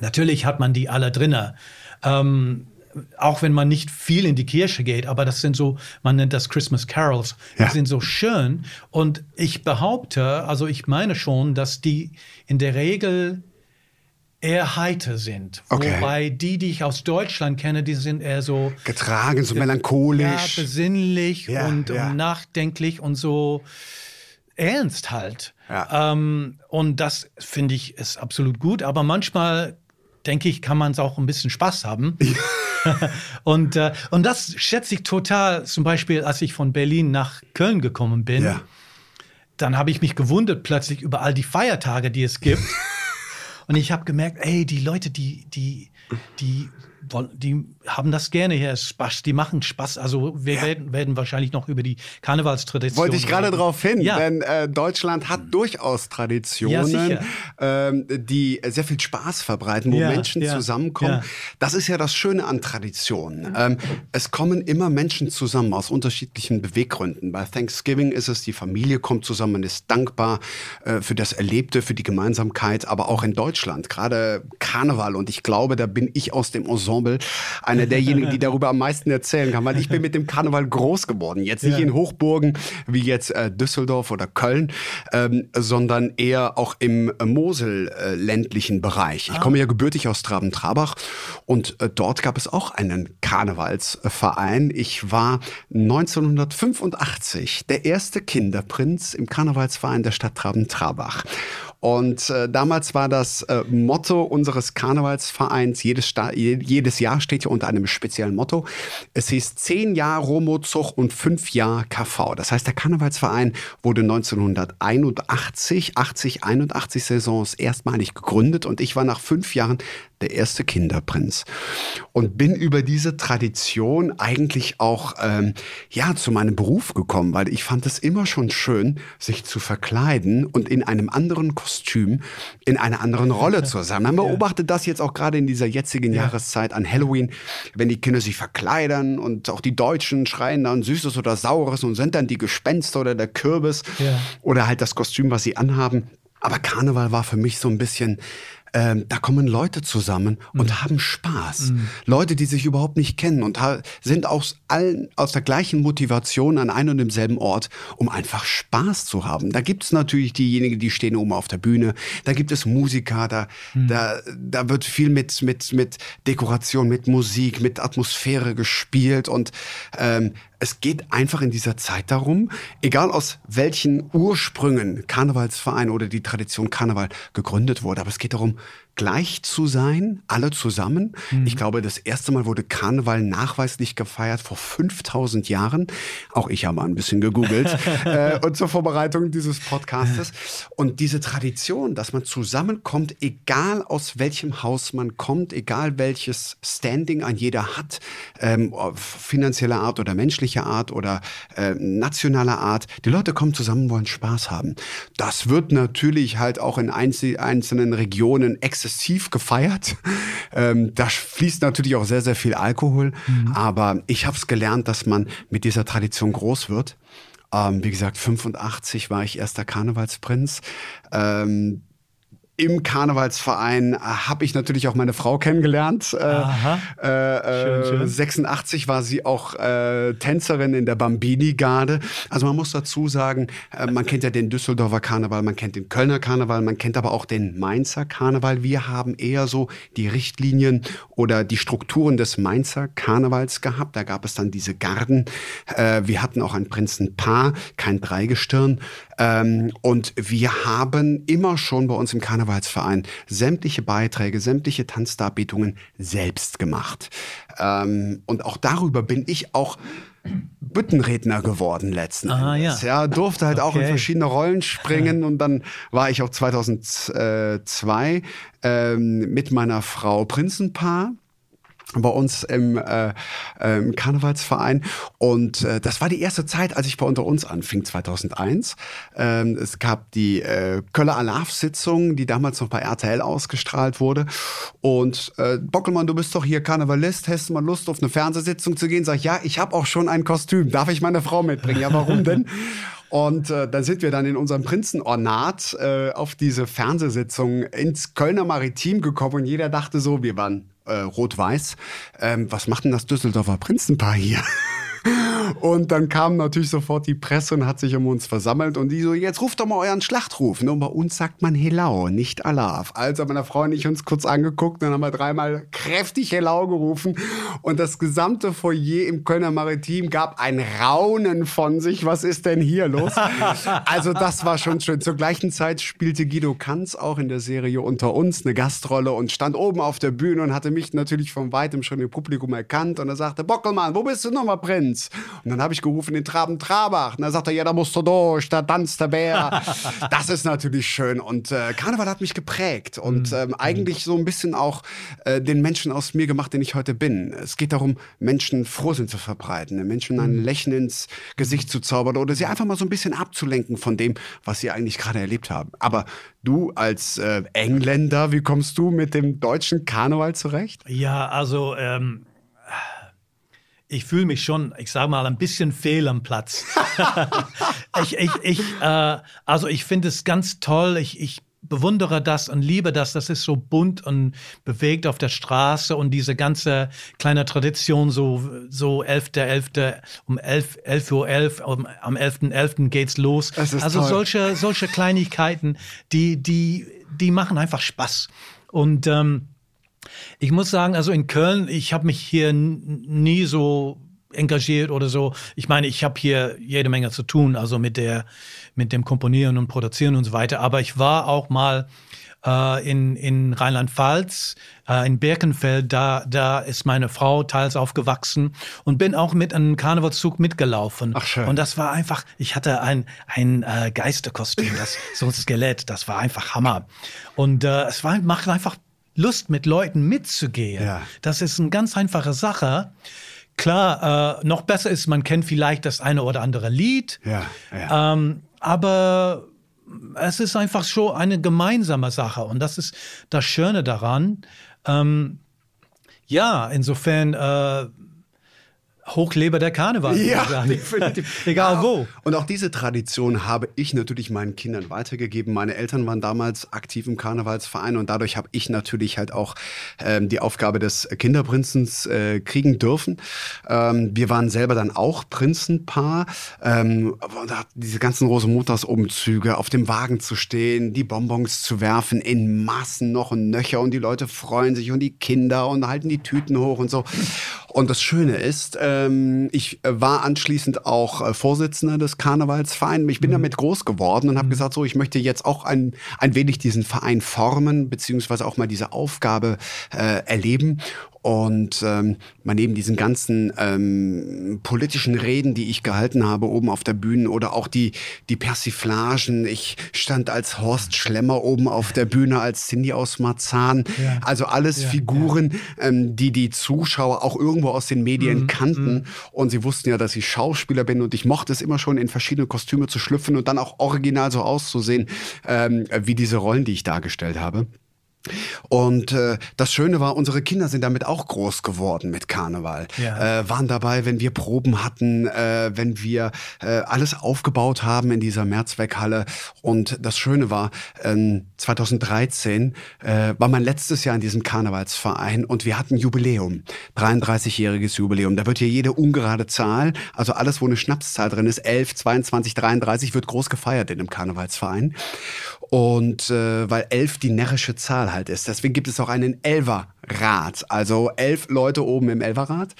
natürlich hat man die alle drinne. Ähm, auch wenn man nicht viel in die Kirche geht, aber das sind so, man nennt das Christmas Carols, die sind so schön. Und ich behaupte, also ich meine schon, dass die in der Regel eher heiter sind. Okay. Wobei die, die ich aus Deutschland kenne, die sind eher so getragen, so melancholisch. Ja, besinnlich ja, und, ja. und, nachdenklich und so ernst halt. Ähm, und das finde ich ist absolut gut. Aber manchmal denke ich, kann man es auch ein bisschen Spaß haben. und, äh, und das schätze ich total. Zum Beispiel, als ich von Berlin nach Köln gekommen bin, dann habe ich mich gewundert plötzlich über all die Feiertage, die es gibt. Und ich habe gemerkt, ey, die Leute, die, die, die die haben das gerne hier. Spaß, die machen Spaß. Also wir ja. werden, werden, wahrscheinlich noch über die Karnevalstradition. Wollte ich gerade darauf hin, ja. denn äh, Deutschland hat durchaus Traditionen, ja, ähm, die sehr viel Spaß verbreiten, wo Menschen zusammenkommen. Das ist ja das Schöne an Traditionen. Ähm, es kommen immer Menschen zusammen aus unterschiedlichen Beweggründen. Bei Thanksgiving ist es, die Familie kommt zusammen, man ist dankbar äh, für das Erlebte, für die Gemeinsamkeit, aber auch in Deutschland, gerade Karneval. Und ich glaube, da bin ich aus dem Ensemble Ensemble einer derjenigen, die darüber am meisten erzählen kann, weil ich bin mit dem Karneval groß geworden. Jetzt nicht ja. in Hochburgen wie jetzt äh, Düsseldorf oder Köln, ähm, sondern eher auch im Mosel-ländlichen äh, Bereich. Ich ah. komme ja gebürtig aus Traben-Trabach und äh, dort gab es auch einen Karnevalsverein. Ich war 1985 der erste Kinderprinz im Karnevalsverein der Stadt Traben-Trabach. Und äh, damals war das äh, Motto unseres Karnevalsvereins, jedes, jedes Jahr steht ja unter einem speziellen Motto. Es hieß zehn Jahre Romozug und fünf Jahre KV. Das heißt, der Karnevalsverein wurde 1981, 80, 81 Saisons erstmalig gegründet und ich war nach fünf Jahren der erste Kinderprinz. Und bin über diese Tradition eigentlich auch ähm, ja zu meinem Beruf gekommen, weil ich fand es immer schon schön, sich zu verkleiden und in einem anderen Kostüm in einer anderen Rolle zu sein. Man beobachtet das jetzt auch gerade in dieser jetzigen ja. Jahreszeit an Halloween, wenn die Kinder sich verkleidern und auch die Deutschen schreien dann Süßes oder Saures und sind dann die Gespenster oder der Kürbis ja. oder halt das Kostüm, was sie anhaben. Aber Karneval war für mich so ein bisschen ähm, da kommen Leute zusammen und mhm. haben Spaß. Mhm. Leute, die sich überhaupt nicht kennen und sind aus allen, aus der gleichen Motivation an einem und demselben Ort, um einfach Spaß zu haben. Da gibt es natürlich diejenigen, die stehen oben auf der Bühne. Da gibt es Musiker, da, mhm. da, da wird viel mit, mit, mit Dekoration, mit Musik, mit Atmosphäre gespielt und ähm, es geht einfach in dieser Zeit darum, egal aus welchen Ursprüngen Karnevalsverein oder die Tradition Karneval gegründet wurde, aber es geht darum, gleich zu sein, alle zusammen. Mhm. Ich glaube, das erste Mal wurde Karneval nachweislich gefeiert vor 5000 Jahren. Auch ich habe ein bisschen gegoogelt äh, und zur Vorbereitung dieses Podcastes. Und diese Tradition, dass man zusammenkommt, egal aus welchem Haus man kommt, egal welches Standing ein jeder hat, ähm, finanzieller Art oder menschlicher Art oder äh, nationaler Art, die Leute kommen zusammen, wollen Spaß haben. Das wird natürlich halt auch in einzelnen Regionen extra exzessiv gefeiert. Ähm, da fließt natürlich auch sehr, sehr viel Alkohol. Mhm. Aber ich habe es gelernt, dass man mit dieser Tradition groß wird. Ähm, wie gesagt, 85 war ich erster Karnevalsprinz. Ähm, im Karnevalsverein äh, habe ich natürlich auch meine Frau kennengelernt. Äh, Aha. Äh, schön, schön. 86 war sie auch äh, Tänzerin in der Bambini-Garde. Also man muss dazu sagen, äh, man kennt ja den Düsseldorfer Karneval, man kennt den Kölner Karneval, man kennt aber auch den Mainzer Karneval. Wir haben eher so die Richtlinien oder die Strukturen des Mainzer Karnevals gehabt. Da gab es dann diese Garden. Äh, wir hatten auch ein Prinzenpaar, kein Dreigestirn. Ähm, und wir haben immer schon bei uns im Karnevalsverein sämtliche Beiträge, sämtliche Tanzdarbietungen selbst gemacht. Ähm, und auch darüber bin ich auch Büttenredner geworden letzten ah, Endes. Ja. ja. durfte halt okay. auch in verschiedene Rollen springen und dann war ich auch 2002 ähm, mit meiner Frau Prinzenpaar bei uns im, äh, im Karnevalsverein. Und äh, das war die erste Zeit, als ich bei Unter uns anfing, 2001. Ähm, es gab die äh, Köller Alarv-Sitzung, die damals noch bei RTL ausgestrahlt wurde. Und äh, Bockelmann, du bist doch hier Karnevalist, hast du mal Lust, auf eine Fernsehsitzung zu gehen? Sag ich, ja, ich habe auch schon ein Kostüm. Darf ich meine Frau mitbringen? Ja, warum denn? Und äh, dann sind wir dann in unserem Prinzenornat äh, auf diese Fernsehsitzung ins Kölner Maritim gekommen und jeder dachte so, wir waren äh, rot-weiß. Ähm, was macht denn das Düsseldorfer Prinzenpaar hier? Und dann kam natürlich sofort die Presse und hat sich um uns versammelt und die so, jetzt ruft doch mal euren Schlachtruf. Und bei uns sagt man Helau, nicht Alaf. Also meine Frau und ich uns kurz angeguckt, dann haben wir dreimal kräftig Helau gerufen und das gesamte Foyer im Kölner Maritim gab ein Raunen von sich. Was ist denn hier los? Also das war schon schön. Zur gleichen Zeit spielte Guido Kanz auch in der Serie Unter uns eine Gastrolle und stand oben auf der Bühne und hatte mich natürlich von weitem schon im Publikum erkannt und er sagte, Bockelmann, wo bist du nochmal Prinz? Und dann habe ich gerufen, den Traben Trabach. Und dann sagt er, ja, da musst du durch, da tanzt der Bär. das ist natürlich schön. Und äh, Karneval hat mich geprägt und mhm. ähm, eigentlich so ein bisschen auch äh, den Menschen aus mir gemacht, den ich heute bin. Es geht darum, Menschen Frohsinn zu verbreiten, Menschen ein mhm. Lächeln ins Gesicht zu zaubern oder sie einfach mal so ein bisschen abzulenken von dem, was sie eigentlich gerade erlebt haben. Aber du als äh, Engländer, wie kommst du mit dem deutschen Karneval zurecht? Ja, also ähm, ich fühle mich schon, ich sage mal, ein bisschen fehl am Platz. ich, ich, ich, äh, also ich finde es ganz toll. Ich, ich bewundere das und liebe das. Das ist so bunt und bewegt auf der Straße und diese ganze kleine Tradition, so, so 11.11. .11. um 11, 11 Uhr 11, um, am 11.11. .11. geht's los. also toll. solche, solche Kleinigkeiten, die, die, die machen einfach Spaß. Und ähm, ich muss sagen, also in Köln, ich habe mich hier nie so engagiert oder so. Ich meine, ich habe hier jede Menge zu tun, also mit der, mit dem Komponieren und Produzieren und so weiter. Aber ich war auch mal äh, in, in Rheinland-Pfalz, äh, in Birkenfeld, da, da ist meine Frau teils aufgewachsen und bin auch mit einem Karnevalszug mitgelaufen. Ach schön. Und das war einfach, ich hatte ein, ein äh, Geisterkostüm, das, so ein Skelett, das war einfach Hammer. Und äh, es war, macht einfach Lust, mit Leuten mitzugehen. Ja. Das ist eine ganz einfache Sache. Klar, äh, noch besser ist, man kennt vielleicht das eine oder andere Lied. Ja, ja. Ähm, aber es ist einfach schon eine gemeinsame Sache und das ist das Schöne daran. Ähm, ja, insofern äh, Hochlebe der Karneval. Ja, definitiv. Egal Ja, wo. Und auch diese Tradition habe ich natürlich meinen Kindern weitergegeben. Meine Eltern waren damals aktiv im Karnevalsverein und dadurch habe ich natürlich halt auch ähm, die Aufgabe des Kinderprinzens äh, kriegen dürfen. Ähm, wir waren selber dann auch Prinzenpaar. Ähm, da- diese ganzen Rosenmontagsumzüge, auf dem Wagen zu stehen, die Bonbons zu werfen, in Massen noch und nöcher und die Leute freuen sich und die Kinder und halten die Tüten hoch und so. Und das Schöne ist, ähm, ich äh, war anschließend auch äh, Vorsitzender des Karnevalsvereins. Ich bin damit groß geworden und habe gesagt, so, ich möchte jetzt auch ein, ein wenig diesen Verein formen, beziehungsweise auch mal diese Aufgabe äh, erleben. Und ähm, mal neben diesen ganzen ähm, politischen Reden, die ich gehalten habe, oben auf der Bühne oder auch die, die Persiflagen. Ich stand als Horst Schlemmer oben auf der Bühne, als Cindy aus Marzahn. Ja. Also alles Ja, Figuren, ähm, die die Zuschauer auch irgendwo aus den Medien Mhm, kannten. Und sie wussten ja, dass ich Schauspieler bin und ich mochte es immer schon, in verschiedene Kostüme zu schlüpfen und dann auch original so auszusehen, ähm, wie diese Rollen, die ich dargestellt habe. Und äh, das Schöne war, unsere Kinder sind damit auch groß geworden mit Karneval. Ja. Äh, waren dabei, wenn wir Proben hatten, äh, wenn wir äh, alles aufgebaut haben in dieser Mehrzweckhalle. Und das Schöne war, ähm, 2013 äh, war mein letztes Jahr in diesem Karnevalsverein und wir hatten Jubiläum, 33-jähriges Jubiläum. Da wird hier jede ungerade Zahl, also alles, wo eine Schnapszahl drin ist, 11, 22, 33, wird groß gefeiert in einem Karnevalsverein. Und äh, weil elf die närrische Zahl halt ist. Deswegen gibt es auch einen Elferrat. Also elf Leute oben im Elferrat.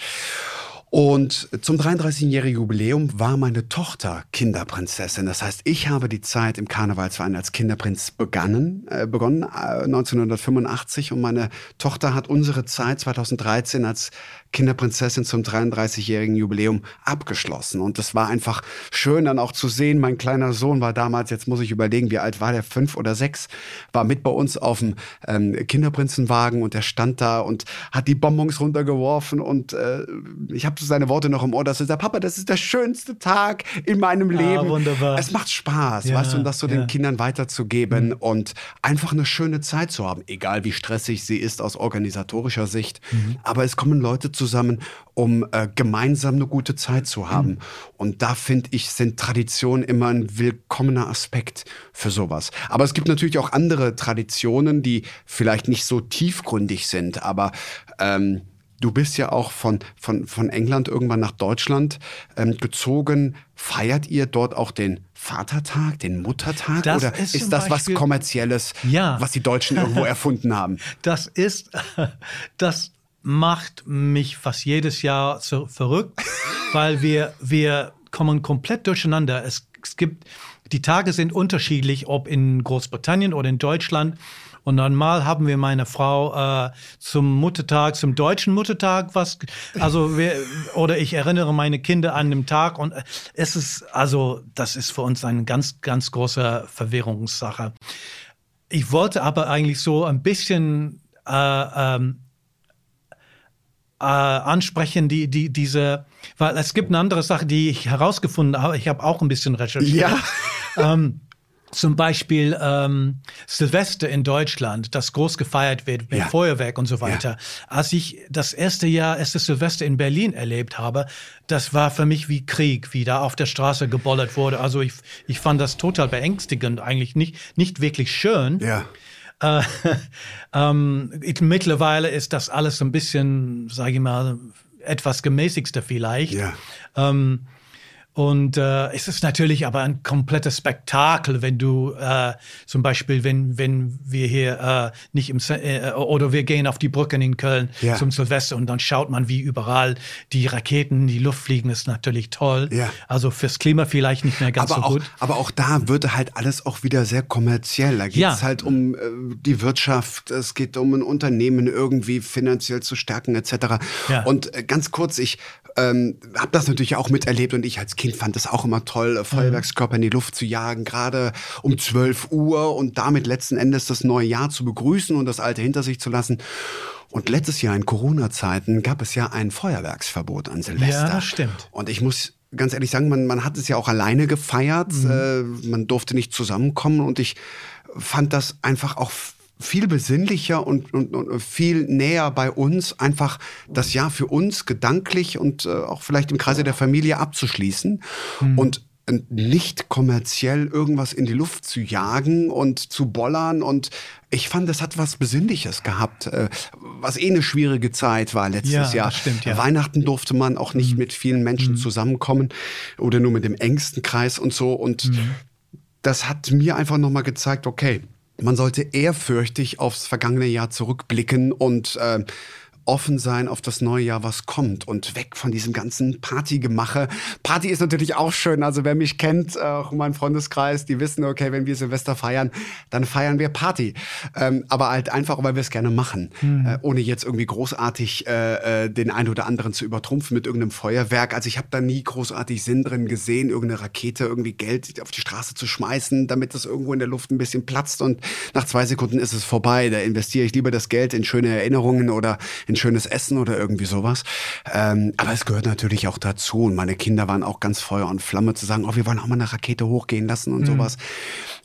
Und zum 33-jährigen Jubiläum war meine Tochter Kinderprinzessin. Das heißt, ich habe die Zeit im Karnevalsverein als Kinderprinz begonnen, äh, begonnen äh, 1985 und meine Tochter hat unsere Zeit 2013 als Kinderprinzessin zum 33-jährigen Jubiläum abgeschlossen. Und das war einfach schön dann auch zu sehen. Mein kleiner Sohn war damals, jetzt muss ich überlegen, wie alt war der, fünf oder sechs, war mit bei uns auf dem ähm, Kinderprinzenwagen und der stand da und hat die Bonbons runtergeworfen und äh, ich habe seine Worte noch im Ohr, dass er sagt, Papa, das ist der schönste Tag in meinem Leben. wunderbar. Es macht Spaß, Ja, weißt du, und das so ja. den Kindern weiterzugeben und einfach eine schöne Zeit zu haben, egal wie stressig sie ist aus organisatorischer Sicht. Aber es kommen Leute zusammen, um äh, gemeinsam eine gute Zeit zu haben. Und da finde ich, sind Traditionen immer ein willkommener Aspekt für sowas. Aber es gibt natürlich auch andere Traditionen, die vielleicht nicht so tiefgründig sind, aber ähm, Du bist ja auch von, von, von England irgendwann nach Deutschland ähm, gezogen. Feiert ihr dort auch den Vatertag, den Muttertag? Das oder ist ist, das was Beispiel- Kommerzielles, Ja. was die Deutschen irgendwo erfunden haben? Das ist, das macht mich fast jedes Jahr so verrückt, weil wir, wir kommen komplett durcheinander. Es, es gibt, die Tage sind unterschiedlich, ob in Großbritannien oder in Deutschland. Und normal haben wir meine Frau äh, zum Muttertag, zum deutschen Muttertag was, also wir, oder ich erinnere meine Kinder an den Tag und äh, es ist, also das ist für uns eine ganz, ganz große Verwirrungssache. Ich wollte aber eigentlich so ein bisschen äh, ähm, äh, ansprechen, die, die, diese, weil es gibt eine andere Sache, die ich herausgefunden habe. Ich habe auch ein bisschen recherchiert. Ja. Ähm, zum Beispiel ähm, Silvester in Deutschland, das groß gefeiert wird mit Ja. Feuerwerk und so weiter. Als ich das erste Jahr, erste Silvester in Berlin erlebt habe, das war für mich wie Krieg, wie da auf der Straße gebollert wurde. Also ich, ich fand das total beängstigend, eigentlich nicht, nicht wirklich schön. Ja. Äh, ähm, ich, mittlerweile ist das alles ein bisschen, sage ich mal, etwas gemäßigster vielleicht. Ja. Ähm, und äh, es ist natürlich aber ein komplettes Spektakel, wenn du äh, zum Beispiel, wenn, wenn wir hier äh, nicht im äh, oder wir gehen auf die Brücken in Köln Ja. zum Silvester und dann schaut man, wie überall die Raketen in die Luft fliegen, ist natürlich toll. Ja. Also fürs Klima vielleicht nicht mehr ganz aber, so auch, gut. aber auch da wird halt alles auch wieder sehr kommerziell. Da geht es Ja. halt um äh, die Wirtschaft, es geht um ein Unternehmen irgendwie finanziell zu stärken etc. Ja. Und äh, ganz kurz, ich ähm, habe das natürlich auch miterlebt und ich als Kind fand es auch immer toll, äh, Feuerwerkskörper in die Luft zu jagen, gerade um 12 Uhr und damit letzten Endes das neue Jahr zu begrüßen und das alte hinter sich zu lassen. Und letztes Jahr in Corona-Zeiten gab es ja ein Feuerwerksverbot an Silvester. Ja, das stimmt. Und ich muss ganz ehrlich sagen, man, man hat es ja auch alleine gefeiert. Mhm. Äh, man durfte nicht zusammenkommen und ich fand das einfach auch viel besinnlicher und, und, und, viel näher bei uns, einfach das Jahr für uns gedanklich und äh, auch vielleicht im Kreise der Familie abzuschließen. Mhm. Und nicht kommerziell irgendwas in die Luft zu jagen und zu bollern. Und ich fand, das hat was Besinnliches gehabt, äh, was eh eine schwierige Zeit war letztes ja, Jahr. Stimmt, ja. Weihnachten durfte man auch nicht mhm. mit vielen Menschen mhm. zusammenkommen oder nur mit dem engsten Kreis und so. Und mhm. das hat mir einfach nochmal gezeigt, okay, man sollte ehrfürchtig aufs vergangene Jahr zurückblicken und äh, offen sein auf das neue Jahr, was kommt und weg von diesem ganzen Partygemache. Party ist natürlich auch schön. Also wer mich kennt, auch mein Freundeskreis, die wissen, okay, wenn wir Silvester feiern, dann feiern wir Party. Ähm, aber halt einfach, weil wir es gerne machen, mhm. äh, ohne jetzt irgendwie großartig äh, äh, den einen oder anderen zu übertrumpfen mit irgendeinem Feuerwerk. Also ich habe da nie großartig Sinn drin gesehen, irgendeine Rakete, irgendwie Geld auf die Straße zu schmeißen, damit das irgendwo in der Luft ein bisschen platzt und nach zwei Sekunden ist es vorbei. Da investiere ich lieber das Geld in schöne Erinnerungen oder in ein schönes Essen oder irgendwie sowas. Ähm, aber es gehört natürlich auch dazu. Und meine Kinder waren auch ganz Feuer und Flamme zu sagen, oh, wir wollen auch mal eine Rakete hochgehen lassen und mhm. sowas.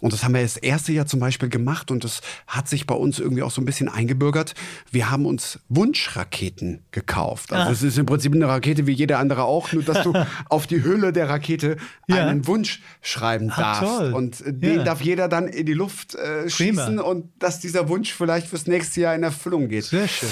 Und das haben wir das erste Jahr zum Beispiel gemacht und das hat sich bei uns irgendwie auch so ein bisschen eingebürgert. Wir haben uns Wunschraketen gekauft. Also ah. es ist im Prinzip eine Rakete wie jede andere auch, nur dass du auf die Hülle der Rakete ja. einen Wunsch schreiben ah, darfst. Toll. Und den ja. darf jeder dann in die Luft äh, schießen und dass dieser Wunsch vielleicht fürs nächste Jahr in Erfüllung geht. Sehr schön.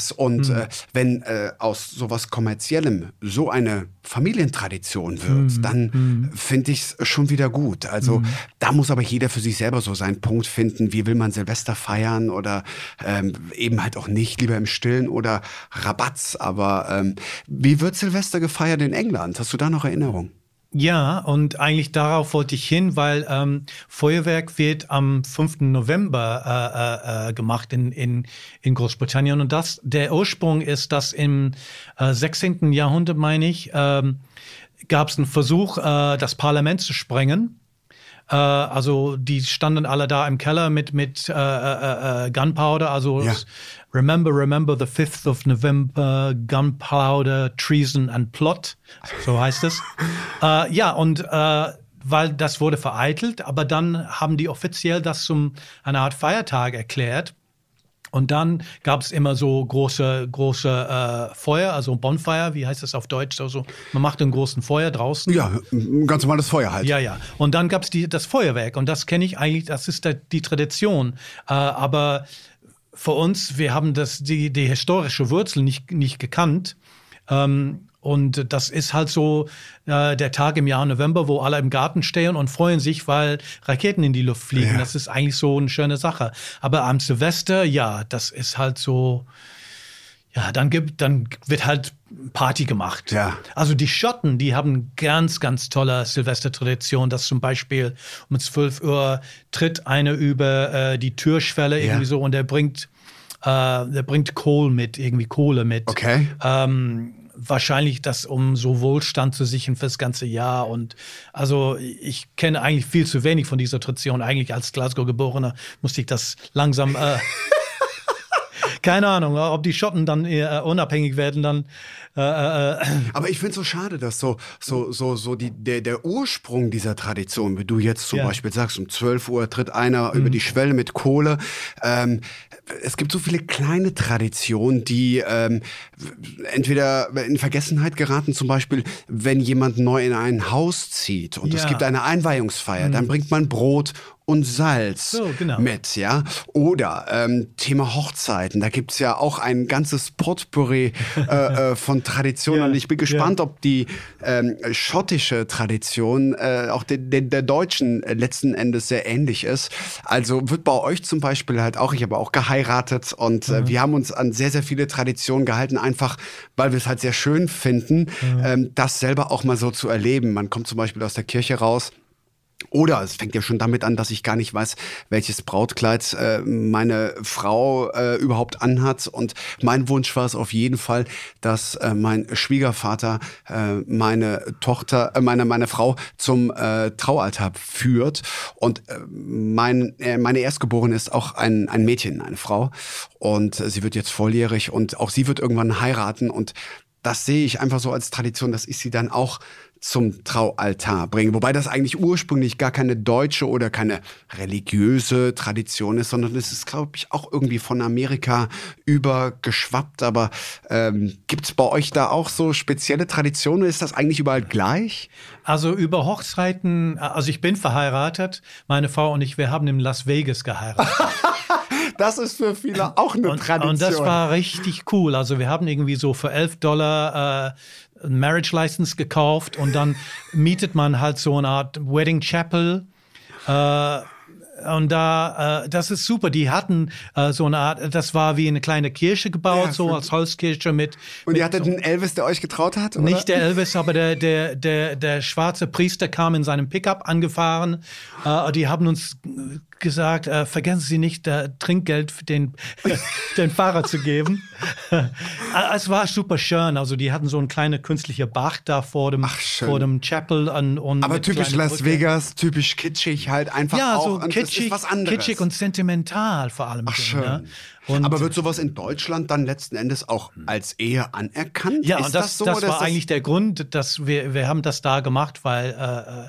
Sowas. Und mhm. äh, wenn äh, aus sowas Kommerziellem so eine Familientradition wird, mhm. dann mhm. finde ich es schon wieder gut. Also mhm. da muss aber jeder für sich selber so seinen Punkt finden. Wie will man Silvester feiern oder ähm, eben halt auch nicht, lieber im Stillen oder Rabatz. Aber ähm, wie wird Silvester gefeiert in England? Hast du da noch Erinnerungen? Ja, und eigentlich darauf wollte ich hin, weil ähm, Feuerwerk wird am 5. November äh, äh, äh, gemacht in, in, in Großbritannien. Und das, der Ursprung ist, dass im äh, 16. Jahrhundert, meine ich, ähm, gab es einen Versuch, äh, das Parlament zu sprengen. Äh, also die standen alle da im Keller mit, mit äh, äh, äh Gunpowder, also ja. Remember, remember the 5th of November, Gunpowder, Treason and Plot, so heißt es. äh, ja, und äh, weil das wurde vereitelt, aber dann haben die offiziell das zum einer Art Feiertag erklärt. Und dann gab es immer so große, große äh, Feuer, also Bonfire, wie heißt das auf Deutsch? Also man macht einen großen Feuer draußen. Ja, ein ganz normales Feuer halt. Ja, ja. Und dann gab es das Feuerwerk und das kenne ich eigentlich, das ist der, die Tradition. Äh, aber für uns, wir haben das, die, die historische Wurzel nicht, nicht gekannt. Ähm, und das ist halt so äh, der Tag im Jahr November, wo alle im Garten stehen und freuen sich, weil Raketen in die Luft fliegen. Ja. Das ist eigentlich so eine schöne Sache. Aber am Silvester, ja, das ist halt so, ja, dann gibt, dann wird halt Party gemacht. Ja. Also die Schotten, die haben ganz, ganz tolle Silvestertradition, dass zum Beispiel um 12 Uhr tritt einer über äh, die Türschwelle ja. irgendwie so und der bringt, äh, der bringt Kohl mit, irgendwie Kohle mit. Okay. Ähm, wahrscheinlich das, um so Wohlstand zu sichern fürs ganze Jahr. Und also ich kenne eigentlich viel zu wenig von dieser Tradition. Eigentlich als Glasgow-Geborener musste ich das langsam. Äh, keine Ahnung, ob die Schotten dann eher unabhängig werden, dann. Äh, äh, äh. Aber ich finde es so schade, dass so, so, so, so die, der, der Ursprung dieser Tradition, wie du jetzt zum ja. Beispiel sagst, um 12 Uhr tritt einer mhm. über die Schwelle mit Kohle. Ähm, es gibt so viele kleine Traditionen, die ähm, entweder in Vergessenheit geraten, zum Beispiel, wenn jemand neu in ein Haus zieht und ja. es gibt eine Einweihungsfeier, mhm. dann bringt man Brot und Salz so, genau. mit, ja. Oder ähm, Thema Hochzeiten, da gibt es ja auch ein ganzes Potpourri äh, äh, von Traditionen. Ja, und ich bin gespannt, ja. ob die ähm, schottische Tradition äh, auch de, de, der deutschen letzten Endes sehr ähnlich ist. Also wird bei euch zum Beispiel halt auch, ich habe auch geheiratet und äh, mhm. wir haben uns an sehr, sehr viele Traditionen gehalten, einfach weil wir es halt sehr schön finden, mhm. ähm, das selber auch mal so zu erleben. Man kommt zum Beispiel aus der Kirche raus Oder es fängt ja schon damit an, dass ich gar nicht weiß, welches Brautkleid äh, meine Frau äh, überhaupt anhat. Und mein Wunsch war es auf jeden Fall, dass äh, mein Schwiegervater äh, meine Tochter, äh, meine meine Frau zum äh, Traualtar führt. Und äh, mein äh, meine Erstgeborene ist auch ein ein Mädchen, eine Frau. Und äh, sie wird jetzt volljährig und auch sie wird irgendwann heiraten. Und das sehe ich einfach so als Tradition, dass ich sie dann auch zum Traualtar bringen. Wobei das eigentlich ursprünglich gar keine deutsche oder keine religiöse Tradition ist, sondern es ist, glaube ich, auch irgendwie von Amerika übergeschwappt. Aber ähm, gibt es bei euch da auch so spezielle Traditionen? Ist das eigentlich überall gleich? Also über Hochzeiten, also ich bin verheiratet, meine Frau und ich, wir haben in Las Vegas geheiratet. das ist für viele auch eine und, Tradition. Und das war richtig cool. Also wir haben irgendwie so für 11 Dollar äh, Marriage License gekauft und dann mietet man halt so eine Art Wedding Chapel. Äh, und da, äh, das ist super. Die hatten äh, so eine Art, das war wie eine kleine Kirche gebaut, ja, so als Holzkirche mit. Und ihr hattet so, einen Elvis, der euch getraut hat? Oder? Nicht der Elvis, aber der, der, der, der schwarze Priester kam in seinem Pickup angefahren. Äh, die haben uns gesagt, äh, vergessen Sie nicht, äh, Trinkgeld für den, den Fahrer zu geben. Äh, es war super schön. Also die hatten so eine kleine künstliche Bach da vor dem, Ach, vor dem Chapel. Und, und Aber typisch Las Brücke. Vegas, typisch kitschig halt einfach ja, auch. so kitschig, was anderes. kitschig und sentimental vor allem. Ach, schön. Ne? Und Aber wird sowas in Deutschland dann letzten Endes auch als Ehe anerkannt? Ja, Ist das, das, so, das war eigentlich der Grund, dass wir, wir haben das da gemacht, weil äh äh,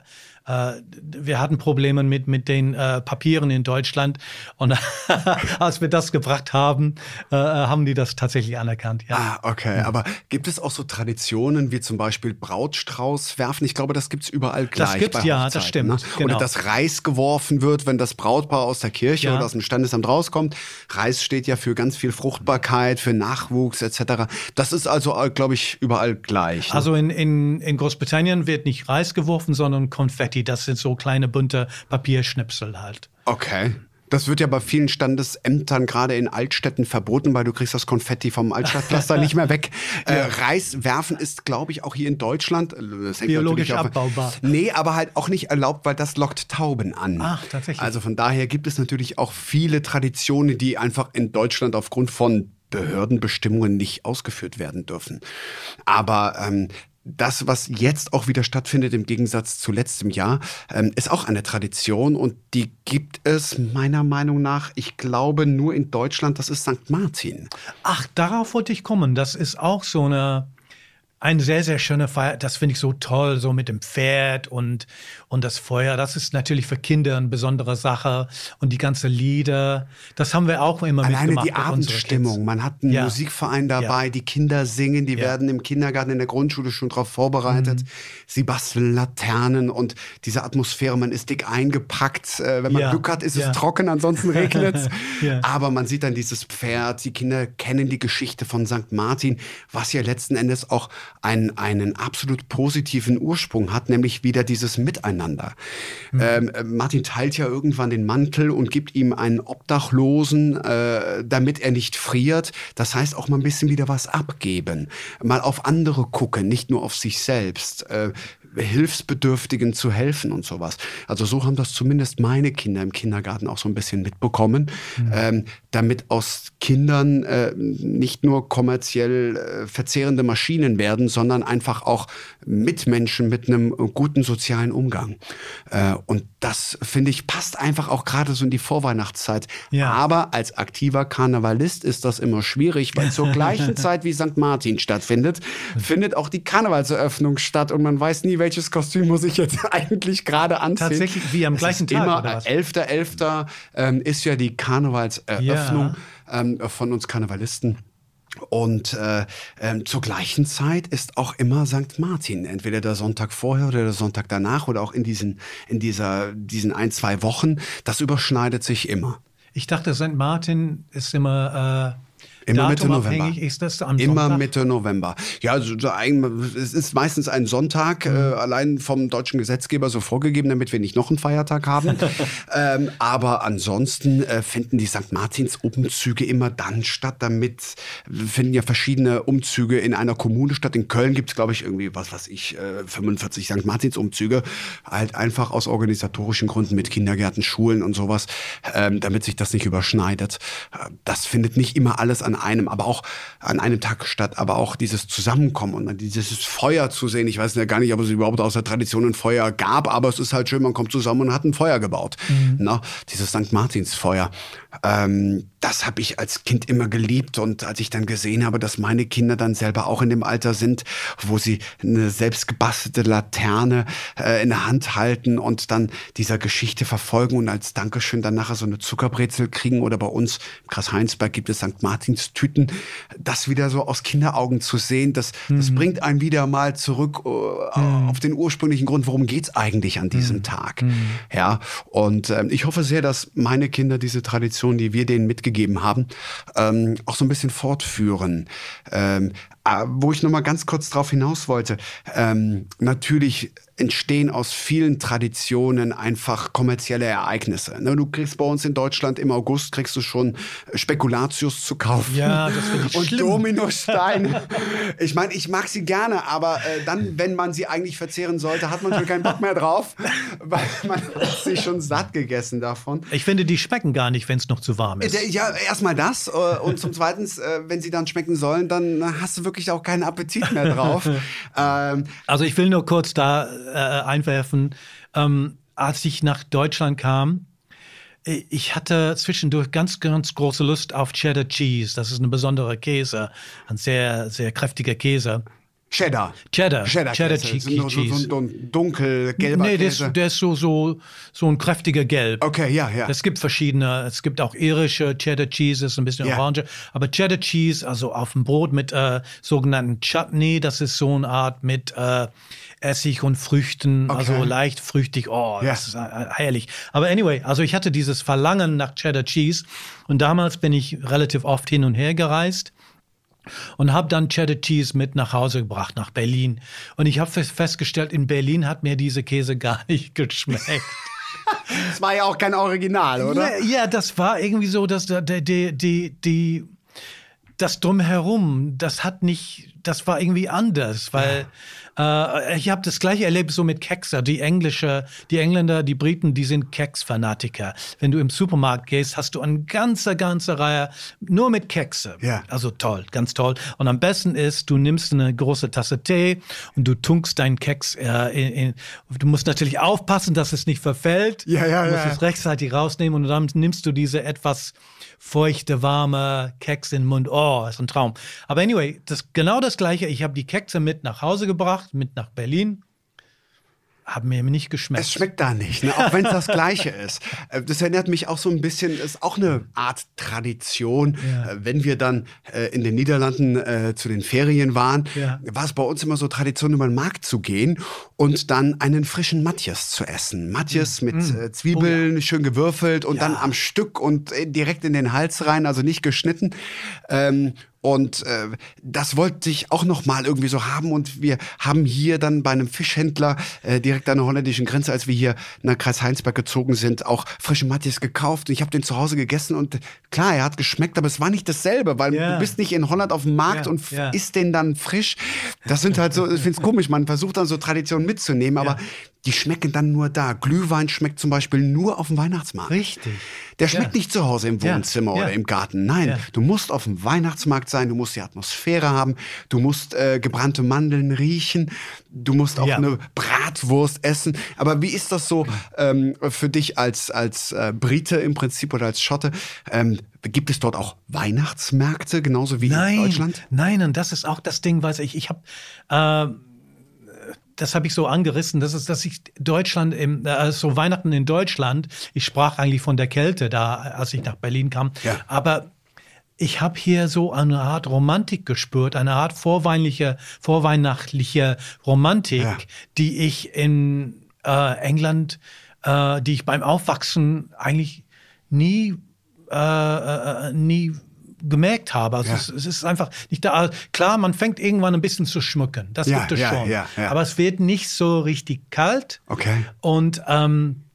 wir hatten Probleme mit, mit den äh, Papieren in Deutschland. Und als wir das gebracht haben, äh, haben die das tatsächlich anerkannt. Ja. Ah, okay. Aber gibt es auch so Traditionen wie zum Beispiel Brautstrauß werfen? Ich glaube, das gibt es überall gleich. Das gibt's, ja, das stimmt. Ne? Genau. Oder dass Reis geworfen wird, wenn das Brautpaar aus der Kirche ja. oder aus dem Standesamt rauskommt. Reis steht ja für ganz viel Fruchtbarkeit, für Nachwuchs etc. Das ist also, glaube ich, überall gleich. Ne? Also in, in, in Großbritannien wird nicht Reis geworfen, sondern Konfetti. Konfetti. Das sind so kleine bunte Papierschnipsel halt. Okay. Das wird ja bei vielen Standesämtern, gerade in Altstädten, verboten, weil du kriegst das Konfetti vom Altstadtpflaster nicht mehr weg. Äh, Reis werfen ist, glaube ich, auch hier in Deutschland. Äh, Biologisch abbaubar. Nee, aber halt auch nicht erlaubt, weil das lockt Tauben an. Ach, tatsächlich. Also von daher gibt es natürlich auch viele Traditionen, die einfach in Deutschland aufgrund von Behördenbestimmungen nicht ausgeführt werden dürfen. Aber ähm, das, was jetzt auch wieder stattfindet im Gegensatz zu letztem Jahr, ähm, ist auch eine Tradition und die gibt es meiner Meinung nach, ich glaube, nur in Deutschland, das ist St. Martin. Ach, darauf wollte ich kommen. Das ist auch so eine ein sehr, sehr schöner Feier. Das finde ich so toll, so mit dem Pferd und, und das Feuer. Das ist natürlich für Kinder eine besondere Sache. Und die ganze Lieder, das haben wir auch immer Alleine mitgemacht. die Abendstimmung. Man hat einen ja. Musikverein dabei, ja. die Kinder singen, die ja. werden im Kindergarten, in der Grundschule schon darauf vorbereitet. Mhm. Sie basteln Laternen und diese Atmosphäre, man ist dick eingepackt. Äh, wenn man Glück hat, ist es trocken, ansonsten regnet es. Aber man sieht dann dieses Pferd. Die Kinder kennen die Geschichte von St. Martin, was ja letzten Endes auch einen, einen absolut positiven Ursprung hat, nämlich wieder dieses Miteinander. Mhm. Ähm, Martin teilt ja irgendwann den Mantel und gibt ihm einen Obdachlosen, äh, damit er nicht friert. Das heißt auch mal ein bisschen wieder was abgeben, mal auf andere gucken, nicht nur auf sich selbst. Äh, Hilfsbedürftigen zu helfen und sowas. Also so haben das zumindest meine Kinder im Kindergarten auch so ein bisschen mitbekommen, mhm. ähm, damit aus Kindern äh, nicht nur kommerziell äh, verzehrende Maschinen werden, sondern einfach auch Mitmenschen mit einem guten sozialen Umgang. Äh, und das, finde ich, passt einfach auch gerade so in die Vorweihnachtszeit. Ja. Aber als aktiver Karnevalist ist das immer schwierig, weil zur gleichen Zeit wie St. Martin stattfindet, findet auch die Karnevalseröffnung statt und man weiß nie, welches Kostüm muss ich jetzt eigentlich gerade anziehen. Tatsächlich wie am gleichen Tag. Immer 11.11. .11. Ähm, ist ja die Karnevalseröffnung ja. ähm, von uns Karnevalisten. Und äh, äh, zur gleichen Zeit ist auch immer St. Martin, entweder der Sonntag vorher oder der Sonntag danach oder auch in diesen, in dieser, diesen ein, zwei Wochen. Das überschneidet sich immer. Ich dachte, St. Martin ist immer äh Immer Mitte November. ist das am Immer Sonntag? Mitte November. Ja, also, es ist meistens ein Sonntag, Mhm. äh, allein vom deutschen Gesetzgeber so vorgegeben, damit wir nicht noch einen Feiertag haben. ähm, aber ansonsten äh, finden die St. Martins-Umzüge immer dann statt, damit finden ja verschiedene Umzüge in einer Kommune statt. In Köln gibt es, glaube ich, irgendwie, was weiß ich, äh, 45 St. Martins-Umzüge. Halt einfach aus organisatorischen Gründen mit Kindergärten, Schulen und sowas, ähm, damit sich das nicht überschneidet. Äh, Das findet nicht immer alles an einem, aber auch an einem Tag statt, aber auch dieses Zusammenkommen und dieses Feuer zu sehen. Ich weiß ja gar nicht, ob es überhaupt aus der Tradition ein Feuer gab, aber es ist halt schön, man kommt zusammen und hat ein Feuer gebaut. Na, dieses St. Martins-Feuer. Ähm, das habe ich als Kind immer geliebt und als ich dann gesehen habe, dass meine Kinder dann selber auch in dem Alter sind, wo sie eine selbst gebastelte Laterne äh, in der Hand halten und dann dieser Geschichte verfolgen und als Dankeschön dann nachher so eine Zuckerbrezel kriegen oder bei uns im Kreis Heinsberg gibt es St. Martins Tüten, das wieder so aus Kinderaugen zu sehen, das, das bringt einen wieder mal zurück äh, auf den ursprünglichen Grund, worum geht's eigentlich an diesem Tag. Ja, und ähm, ich hoffe sehr, dass meine Kinder diese Tradition, die wir denen mitgegeben haben, ähm, auch so ein bisschen fortführen. Ähm, äh, wo ich noch mal ganz kurz drauf hinaus wollte, ähm, natürlich entstehen aus vielen Traditionen einfach kommerzielle Ereignisse. Ne, du kriegst bei uns in Deutschland im August kriegst du schon Spekulatius zu kaufen. Ja, das finde ich Und schlimm. Dominosteine. ich meine, ich mag sie gerne, aber äh, dann, wenn man sie eigentlich verzehren sollte, hat man schon keinen Bock mehr drauf, weil man hat sich schon satt gegessen davon. Ich finde, die schmecken gar nicht, wenn es noch zu warm ist. Äh, Ja, erstmal das äh, und zum Zweiten, äh, wenn sie dann schmecken sollen, dann hast du wirklich auch keinen Appetit mehr drauf. ähm, Also ich will nur kurz da äh, einwerfen, ähm, als ich nach Deutschland kam, äh, ich hatte zwischendurch ganz, ganz große Lust auf Cheddar Cheese. Das ist eine besondere Käse, ein sehr, sehr kräftiger Käse. Cheddar. Cheddar. Cheddar, Cheddar. Cheese. So, so, so ein dunkel gelber Nee, der ist, Käse. der ist so, so, so ein kräftiger Gelb. Okay, ja, ja. Es gibt verschiedene, es gibt auch irische Cheddar Cheese, ist ein bisschen Ja. orange. Aber Cheddar Cheese, also auf dem Brot mit äh, sogenannten Chutney, das ist so eine Art mit äh, Essig und Früchten, Okay. also leicht früchtig. Oh, Ja. das ist äh, herrlich. Aber anyway, also ich hatte dieses Verlangen nach Cheddar Cheese und damals bin ich relativ oft hin und her gereist und habe dann Cheddar Cheese mit nach Hause gebracht, nach Berlin. Und ich habe festgestellt, in Berlin hat mir diese Käse gar nicht geschmeckt. Das war ja auch kein Original, oder? Ja, ja, das war irgendwie so, dass der, die, die, die, das drumherum, das hat nicht, das war irgendwie anders, weil äh, ich habe das gleiche erlebt so mit Kekser. Die Englische, die Engländer, die Briten, die sind Keksfanatiker. Wenn du im Supermarkt gehst, hast du eine ganze, ganze Reihe nur mit Kekse. Ja. Also toll, ganz toll. Und am besten ist, du nimmst eine große Tasse Tee und du tunkst deinen Keks äh, in, in, du musst natürlich aufpassen, dass es nicht verfällt. Ja, ja, du musst ja. es rechtzeitig rausnehmen und dann nimmst du diese etwas feuchte, warme Keks in den Mund. Oh, ist ein Traum. Aber anyway, das genau das Gleiche. Ich habe die Kekse mit nach Hause gebracht, mit nach Berlin. Haben mir nicht geschmeckt. Es schmeckt da nicht, ne? auch wenn es das Gleiche ist. Äh, Das erinnert mich auch so ein bisschen, ist auch eine Art Tradition. Ja. Äh, Wenn wir dann äh, in den Niederlanden äh, zu den Ferien waren, Ja. war es bei uns immer so Tradition, über den Markt zu gehen und dann einen frischen Matjes zu essen. Matjes mit äh, Zwiebeln, schön gewürfelt und dann am Stück und äh, direkt in den Hals rein, also nicht geschnitten. Ähm, und äh, das wollte ich auch noch mal irgendwie so haben. Und wir haben hier dann bei einem Fischhändler äh, direkt an der holländischen Grenze, als wir hier nach Kreis Heinsberg gezogen sind, auch frische Matjes gekauft. Und ich habe den zu Hause gegessen und klar, er hat geschmeckt, aber es war nicht dasselbe, weil Ja. du bist nicht in Holland auf dem Markt Ja, und ja. isst den dann frisch. Das sind halt so, ich finde es komisch, man versucht dann so Traditionen mitzunehmen, aber die schmecken dann nur da. Glühwein schmeckt zum Beispiel nur auf dem Weihnachtsmarkt. Richtig. Der schmeckt nicht zu Hause im Wohnzimmer oder im Garten. Nein, du musst auf dem Weihnachtsmarkt sein, du musst die Atmosphäre haben, du musst äh, gebrannte Mandeln riechen, du musst auch Ja. eine Bratwurst essen. Aber wie ist das so ähm, für dich als, als äh, Brite im Prinzip oder als Schotte? Ähm, gibt es dort auch Weihnachtsmärkte, genauso wie Nein, in Deutschland? nein, und das ist auch das Ding, weiß ich, ich habe, äh, das habe ich so angerissen, das ist, dass ich Deutschland, im, äh, so Weihnachten in Deutschland, ich sprach eigentlich von der Kälte da, als ich nach Berlin kam, Ja. aber ich habe hier so eine Art Romantik gespürt, eine Art vorweihnachtliche, vorweihnachtliche Romantik, Ja. die ich in äh, England, äh, die ich beim Aufwachsen eigentlich nie, äh, äh, nie gemerkt habe. Also ja. es, es, ist einfach nicht da. Klar, man fängt irgendwann ein bisschen zu schmücken. Das ja, gibt es schon. Aber es wird nicht so richtig kalt. Okay. Und ähm,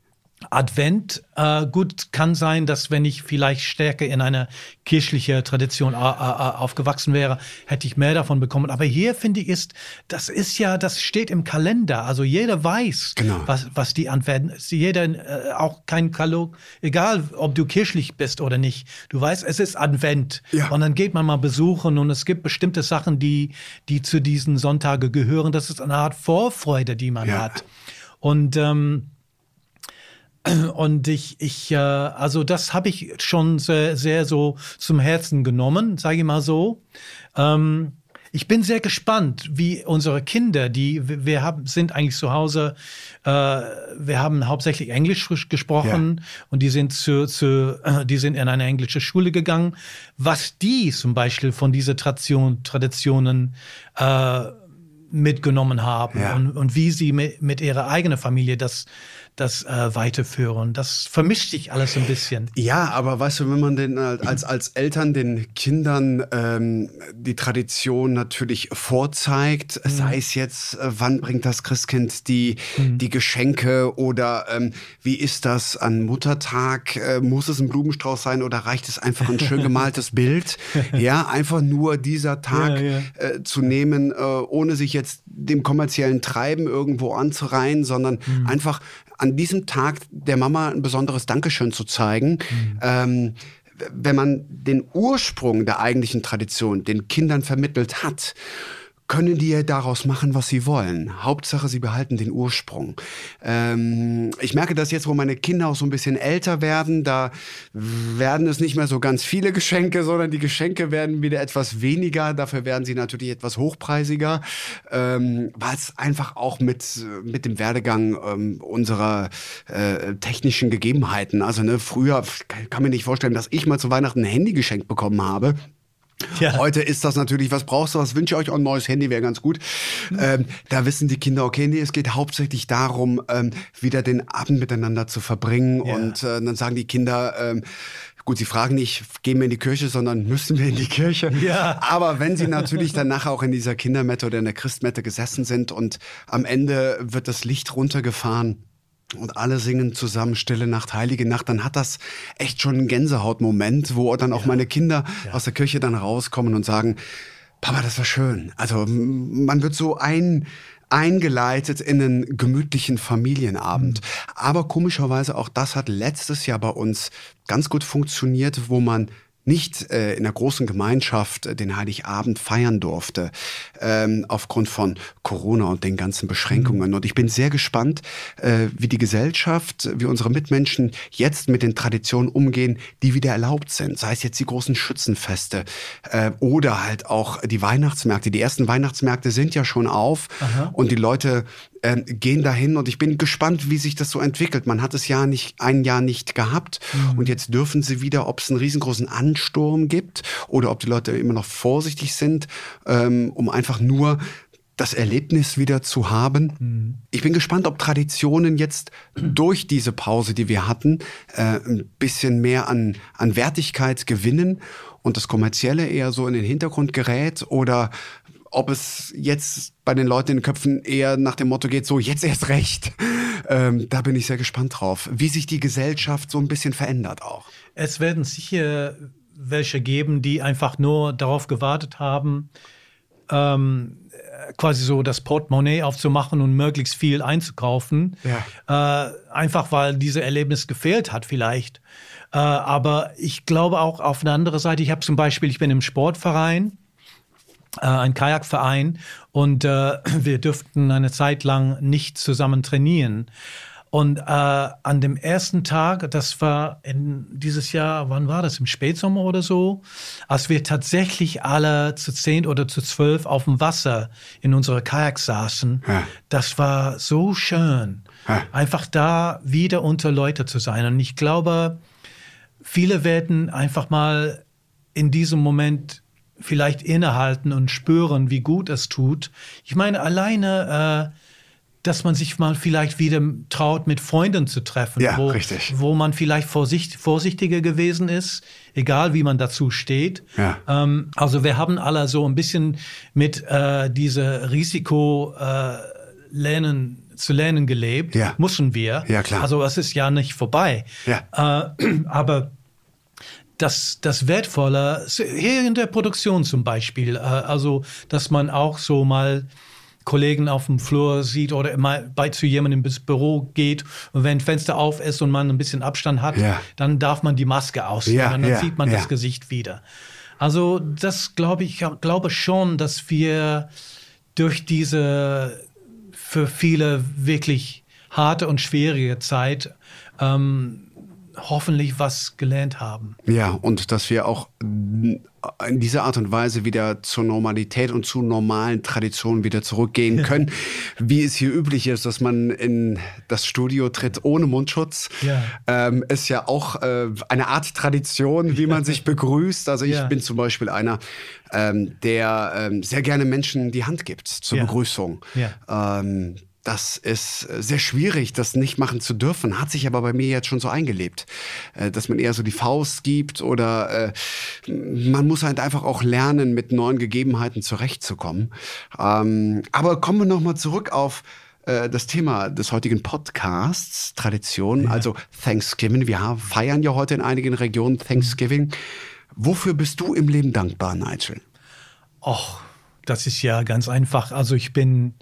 Advent, äh, gut, kann sein, dass wenn ich vielleicht stärker in einer kirchlichen Tradition äh, äh, aufgewachsen wäre, hätte ich mehr davon bekommen. Aber hier finde ich ist, das ist ja, das steht im Kalender. Also jeder weiß, genau. was, was die Advent, jeder, äh, auch kein Kalog, egal ob du kirchlich bist oder nicht. Du weißt, es ist Advent. Ja. Und dann geht man mal besuchen und es gibt bestimmte Sachen, die, die zu diesen Sonntage gehören. Das ist eine Art Vorfreude, die man ja. hat. Und, ähm, und ich, ich, äh, also das habe ich schon sehr, sehr so zum Herzen genommen, sage ich mal so. Ähm, ich bin sehr gespannt, wie unsere Kinder, die wir haben, sind eigentlich zu Hause, äh, wir haben hauptsächlich Englisch gesprochen ja. und die sind zu, zu äh, die sind in eine englische Schule gegangen. Was die zum Beispiel von dieser Tradition, Traditionen äh, mitgenommen haben ja. und, und wie sie mit, mit ihrer eigenen Familie das das äh, weiterführen. Das vermischt sich alles ein bisschen. Ja, aber weißt du, wenn man den als, als Eltern den Kindern ähm, die Tradition natürlich vorzeigt, mhm. sei es jetzt, äh, wann bringt das Christkind die, mhm. die Geschenke oder ähm, wie ist das an Muttertag? Äh, muss es ein Blumenstrauß sein oder reicht es einfach ein schön gemaltes Bild? Ja, einfach nur dieser Tag ja, ja. Äh, zu nehmen, äh, ohne sich jetzt dem kommerziellen Treiben irgendwo anzureihen, sondern mhm. einfach an diesem Tag der Mama ein besonderes Dankeschön zu zeigen. Mhm. Ähm, wenn man den Ursprung der eigentlichen Tradition den Kindern vermittelt hat können die ja daraus machen, was sie wollen. Hauptsache, sie behalten den Ursprung. Ähm, ich merke das jetzt, wo meine Kinder auch so ein bisschen älter werden, da werden es nicht mehr so ganz viele Geschenke, sondern die Geschenke werden wieder etwas weniger. Dafür werden sie natürlich etwas hochpreisiger, ähm, weil es einfach auch mit, mit dem Werdegang ähm, unserer äh, technischen Gegebenheiten, also ne, früher kann mir nicht vorstellen, dass ich mal zu Weihnachten ein Handy geschenkt bekommen habe. Ja. Heute ist das natürlich, was brauchst du, was wünsche ich euch? Ein neues Handy wäre ganz gut. Mhm. Ähm, da wissen die Kinder, okay, nee, es geht hauptsächlich darum, ähm, wieder den Abend miteinander zu verbringen. Ja. Und äh, dann sagen die Kinder, ähm, Gut, sie fragen nicht, gehen wir in die Kirche, sondern müssen wir in die Kirche. Ja. Aber wenn sie natürlich dann nachher auch in dieser Kindermette oder in der Christmette gesessen sind und am Ende wird das Licht runtergefahren, und alle singen zusammen Stille Nacht, Heilige Nacht, dann hat das echt schon einen Gänsehautmoment, wo dann auch ja. meine Kinder ja. aus der Kirche dann rauskommen und sagen, Papa, das war schön. Also man wird so ein, eingeleitet in einen gemütlichen Familienabend. Mhm. Aber komischerweise auch das hat letztes Jahr bei uns ganz gut funktioniert, wo man nicht äh, in der großen Gemeinschaft äh, den Heiligabend feiern durfte, ähm, aufgrund von Corona und den ganzen Beschränkungen. Und ich bin sehr gespannt, äh, wie die Gesellschaft, wie unsere Mitmenschen jetzt mit den Traditionen umgehen, die wieder erlaubt sind. Sei es jetzt die großen Schützenfeste äh, oder halt auch die Weihnachtsmärkte. Die ersten Weihnachtsmärkte sind ja schon auf Aha. und die Leute äh, gehen dahin und ich bin gespannt, wie sich das so entwickelt. Man hat es ja nicht ein Jahr nicht gehabt mhm. und jetzt dürfen sie wieder, ob es einen riesengroßen Ansturm gibt oder ob die Leute immer noch vorsichtig sind, ähm, um einfach nur das Erlebnis wieder zu haben. Mhm. Ich bin gespannt, ob Traditionen jetzt durch diese Pause, die wir hatten, äh, ein bisschen mehr an, an Wertigkeit gewinnen und das Kommerzielle eher so in den Hintergrund gerät oder ob es jetzt bei den Leuten in den Köpfen eher nach dem Motto geht, so jetzt erst recht. Ähm, da bin ich sehr gespannt drauf, wie sich die Gesellschaft so ein bisschen verändert auch. Es werden sicher welche geben, die einfach nur darauf gewartet haben, ähm, quasi so das Portemonnaie aufzumachen und möglichst viel einzukaufen. Ja. Äh, einfach weil dieses Erlebnis gefehlt hat vielleicht. Äh, aber ich glaube auch auf der anderen Seite, ich habe zum Beispiel, ich bin im Sportverein ein Kajakverein und äh, wir dürften eine Zeit lang nicht zusammen trainieren. Und äh, an dem ersten Tag, das war in dieses Jahr, wann war das? Im Spätsommer oder so, als wir tatsächlich alle zu zehn oder zu zwölf auf dem Wasser in unserer Kajak saßen, ja. das war so schön, ja. einfach da wieder unter Leute zu sein. Und ich glaube, viele werden einfach mal in diesem Moment vielleicht innehalten und spüren, wie gut es tut. Ich meine, alleine äh, dass man sich mal vielleicht wieder traut, mit Freunden zu treffen, Ja, wo, wo man vielleicht vorsicht, vorsichtiger gewesen ist, egal wie man dazu steht. Ja. Ähm, also wir haben alle so ein bisschen mit äh, dieser Risiko äh, lernen zu lernen gelebt, Ja. müssen wir. Ja, klar. Also es ist ja nicht vorbei. Ja. Äh, aber das, das Wertvolle, hier in der Produktion zum Beispiel, äh, also dass man auch so mal Kollegen auf dem Flur sieht oder mal bei zu jemandem ins Büro geht und wenn Fenster auf ist und man ein bisschen Abstand hat, Ja. dann darf man die Maske ausziehen Ja, und dann ja, sieht man das Gesicht wieder. Also das glaube ich, ich glaube schon, dass wir durch diese für viele wirklich harte und schwierige Zeit ähm, hoffentlich was gelernt haben. Ja, und dass wir auch in dieser Art und Weise wieder zur Normalität und zu normalen Traditionen wieder zurückgehen können, wie es hier üblich ist, dass man in das Studio tritt ohne Mundschutz. Ja. Ähm, ist ja auch äh, eine Art Tradition, wie man sich begrüßt. Also ich Ja. bin zum Beispiel einer, ähm, der ähm, sehr gerne Menschen die Hand gibt zur Ja. Begrüßung. Ja. Das ist äh, sehr schwierig, das nicht machen zu dürfen, hat sich aber bei mir jetzt schon so eingelebt, äh, dass man eher so die Faust gibt oder äh, man muss halt einfach auch lernen, mit neuen Gegebenheiten zurechtzukommen. Ähm, aber kommen wir nochmal zurück auf das Thema des heutigen Podcasts, Tradition, also Thanksgiving. Wir feiern ja heute in einigen Regionen Thanksgiving. Wofür bist du im Leben dankbar, Nigel? Och, das ist ja ganz einfach. Also ich bin,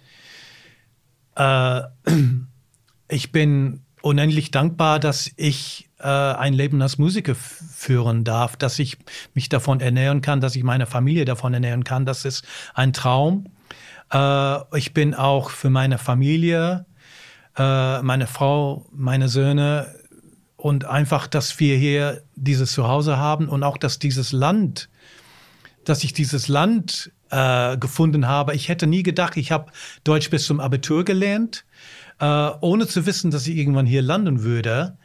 äh, ich bin unendlich dankbar, dass ich äh, ein Leben als Musiker führen darf, dass ich mich davon ernähren kann, dass ich meine Familie davon ernähren kann. Das ist ein Traum. Äh, ich bin auch für meine Familie, äh, meine Frau, meine Söhne und einfach, dass wir hier dieses Zuhause haben und auch, dass dieses Land dass ich dieses Land äh, gefunden habe. Ich hätte nie gedacht, ich habe Deutsch bis zum Abitur gelernt, äh, ohne zu wissen, dass ich irgendwann hier landen würde.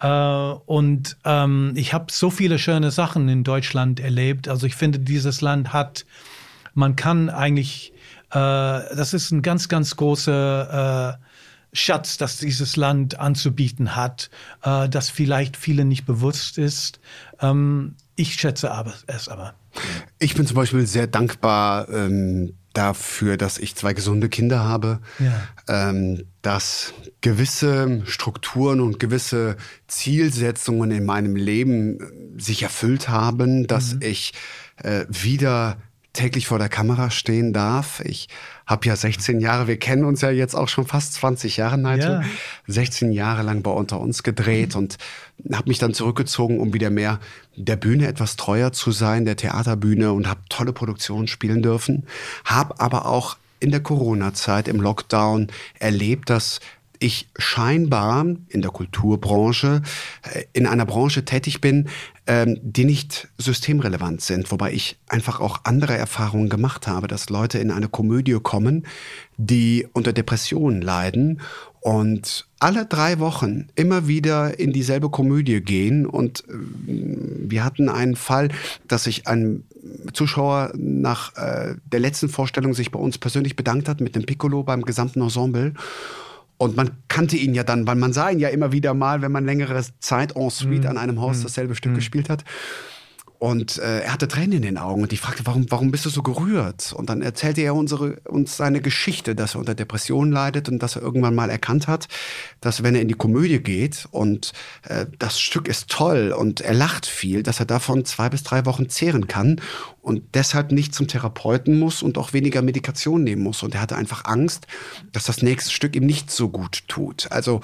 Äh, und ähm, ich habe so viele schöne Sachen in Deutschland erlebt. Also ich finde, dieses Land hat, man kann eigentlich, äh, das ist ein ganz, ganz großer äh, Schatz, das dieses Land anzubieten hat, äh, das vielleicht vielen nicht bewusst ist. Ähm, ich schätze aber, es aber. Ich bin zum Beispiel sehr dankbar ähm, dafür, dass ich zwei gesunde Kinder habe, Ja. ähm, dass gewisse Strukturen und gewisse Zielsetzungen in meinem Leben äh, sich erfüllt haben, dass ich äh, wieder täglich vor der Kamera stehen darf. Ich habe ja 16 Jahre, wir kennen uns ja jetzt auch schon fast 20 Jahre, Nigel. Ja. 16 Jahre lang bei Unter uns gedreht und habe mich dann zurückgezogen, um wieder mehr der Bühne etwas treuer zu sein, der Theaterbühne und habe tolle Produktionen spielen dürfen. Habe aber auch in der Corona-Zeit im Lockdown erlebt, dass ich scheinbar in der Kulturbranche, äh, in einer Branche tätig bin, ähm, die nicht systemrelevant sind, wobei ich einfach auch andere Erfahrungen gemacht habe, dass Leute in eine Komödie kommen, die unter Depressionen leiden und alle drei Wochen immer wieder in dieselbe Komödie gehen. Und äh, wir hatten einen Fall, dass sich ein Zuschauer nach äh, der letzten Vorstellung sich bei uns persönlich bedankt hat mit dem Piccolo beim gesamten Ensemble. Und man kannte ihn ja dann, weil man sah ihn ja immer wieder mal, wenn man längere Zeit en suite an einem Haus dasselbe Stück gespielt hat. Und äh, er hatte Tränen in den Augen und ich fragte, warum, warum bist du so gerührt? Und dann erzählte er unsere, uns seine Geschichte, dass er unter Depressionen leidet und dass er irgendwann mal erkannt hat, dass wenn er in die Komödie geht und äh, das Stück ist toll und er lacht viel, dass er davon zwei bis drei Wochen zehren kann und deshalb nicht zum Therapeuten muss und auch weniger Medikation nehmen muss. Und er hatte einfach Angst, dass das nächste Stück ihm nicht so gut tut. Also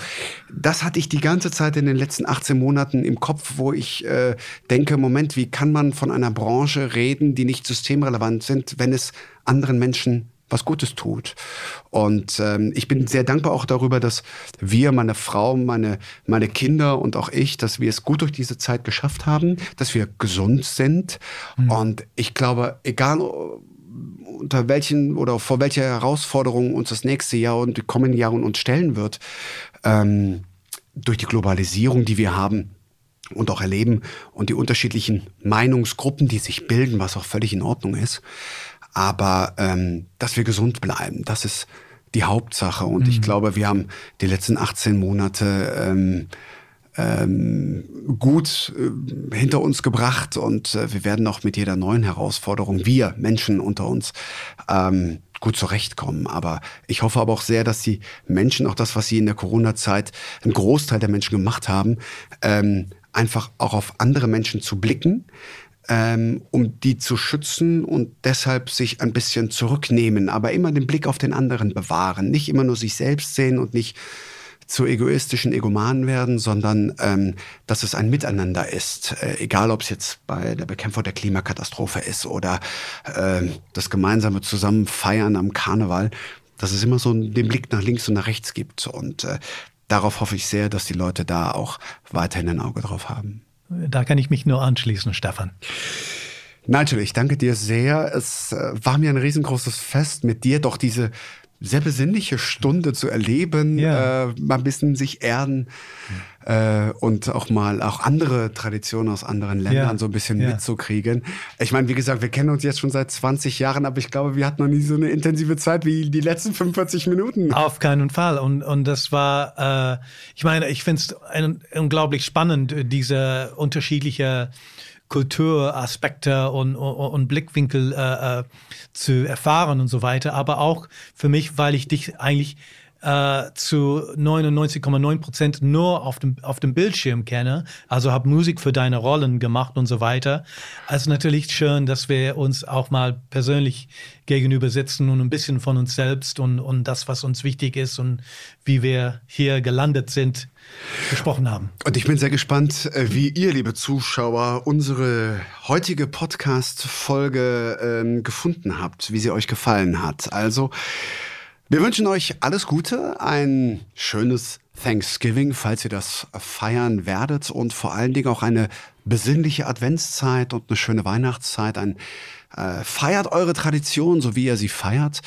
das hatte ich die ganze Zeit in den letzten 18 Monaten im Kopf, wo ich äh, denke, Moment, wie kann man von einer Branche reden, die nicht systemrelevant sind, wenn es anderen Menschen was Gutes tut. Und ähm, ich bin sehr dankbar auch darüber, dass wir, meine Frau, meine, meine Kinder und auch ich, dass wir es gut durch diese Zeit geschafft haben, dass wir gesund sind. Und ich glaube, egal unter welchen oder vor welcher Herausforderung uns das nächste Jahr und die kommenden Jahre uns stellen wird, ähm, durch die Globalisierung, die wir haben, und auch erleben und die unterschiedlichen Meinungsgruppen, die sich bilden, was auch völlig in Ordnung ist. Aber ähm, dass wir gesund bleiben, das ist die Hauptsache. Und mhm. ich glaube, wir haben die letzten 18 Monate ähm, ähm, gut äh, hinter uns gebracht und äh, wir werden auch mit jeder neuen Herausforderung, wir Menschen unter uns, ähm, gut zurechtkommen. Aber ich hoffe aber auch sehr, dass die Menschen, auch das, was sie in der Corona-Zeit, ein Großteil der Menschen gemacht haben, ähm, einfach auch auf andere Menschen zu blicken, ähm, um die zu schützen und deshalb sich ein bisschen zurücknehmen, aber immer den Blick auf den anderen bewahren, nicht immer nur sich selbst sehen und nicht zu egoistischen Egomanen werden, sondern ähm, dass es ein Miteinander ist. Äh, egal, ob es jetzt bei der Bekämpfung der Klimakatastrophe ist oder äh, das gemeinsame Zusammenfeiern am Karneval, dass es immer so den Blick nach links und nach rechts gibt. Und äh, darauf hoffe ich sehr, dass die Leute da auch weiterhin ein Auge drauf haben. Da kann ich mich nur anschließen, Stefan. Natürlich, danke dir sehr. Es äh, war mir ein riesengroßes Fest mit dir, doch diese sehr besinnliche Stunde zu erleben, ja. äh, mal ein bisschen sich erden äh, und auch mal auch andere Traditionen aus anderen Ländern ja. so ein bisschen ja. mitzukriegen. Ich meine, wie gesagt, wir kennen uns jetzt schon seit 20 Jahren, aber ich glaube, wir hatten noch nie so eine intensive Zeit wie die letzten 45 Minuten. Auf keinen Fall. Und, und das war, äh, ich meine, ich finde es unglaublich spannend, diese unterschiedliche Kulturaspekte und, und, und Blickwinkel äh, äh, zu erfahren und so weiter. Aber auch für mich, weil ich dich eigentlich äh, zu 99,9 Prozent nur auf dem, auf dem Bildschirm kenne. Also habe Musik für deine Rollen gemacht und so weiter. Also natürlich schön, dass wir uns auch mal persönlich gegenüber sitzen und ein bisschen von uns selbst und, und das, was uns wichtig ist und wie wir hier gelandet sind, gesprochen haben. Und ich bin sehr gespannt, äh, wie ihr, liebe Zuschauer, unsere heutige Podcast-Folge ähm, gefunden habt, wie sie euch gefallen hat. Also, wir wünschen euch alles Gute, ein schönes Thanksgiving, falls ihr das feiern werdet und vor allen Dingen auch eine besinnliche Adventszeit und eine schöne Weihnachtszeit. Ein, äh, feiert eure Tradition, so wie ihr sie feiert,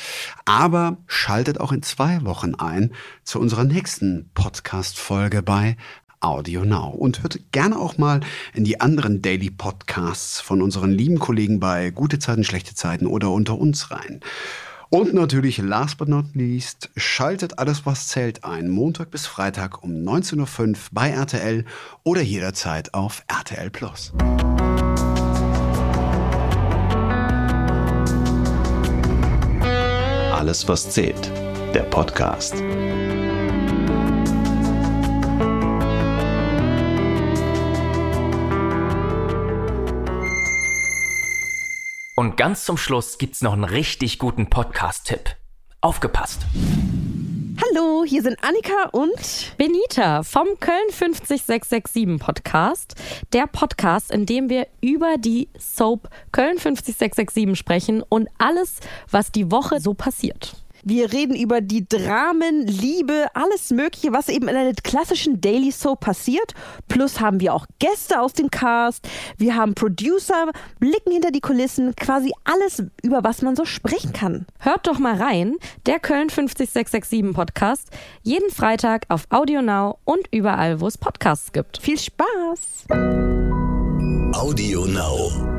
aber schaltet auch in zwei Wochen ein zu unserer nächsten Podcast-Folge bei Audio Now und hört gerne auch mal in die anderen Daily Podcasts von unseren lieben Kollegen bei Gute Zeiten, Schlechte Zeiten oder unter uns rein. Und natürlich, last but not least, schaltet alles, was zählt ein, Montag bis Freitag um 19.05 Uhr bei RTL oder jederzeit auf RTL Plus. Alles, was zählt, der Podcast. Und ganz zum Schluss gibt's noch einen richtig guten Podcast-Tipp. Aufgepasst! Hallo, hier sind Annika und Benita vom Köln 50667 Podcast. Der Podcast, in dem wir über die Soap Köln 50667 sprechen und alles, was die Woche so passiert. Wir reden über die Dramen, Liebe, alles Mögliche, was eben in einer klassischen Daily Soap passiert. Plus haben wir auch Gäste aus dem Cast. Wir haben Producer, blicken hinter die Kulissen, quasi alles, über was man so sprechen kann. Hört doch mal rein, der Köln 50667 Podcast, jeden Freitag auf Audio Now und überall, wo es Podcasts gibt. Viel Spaß! Audio Now.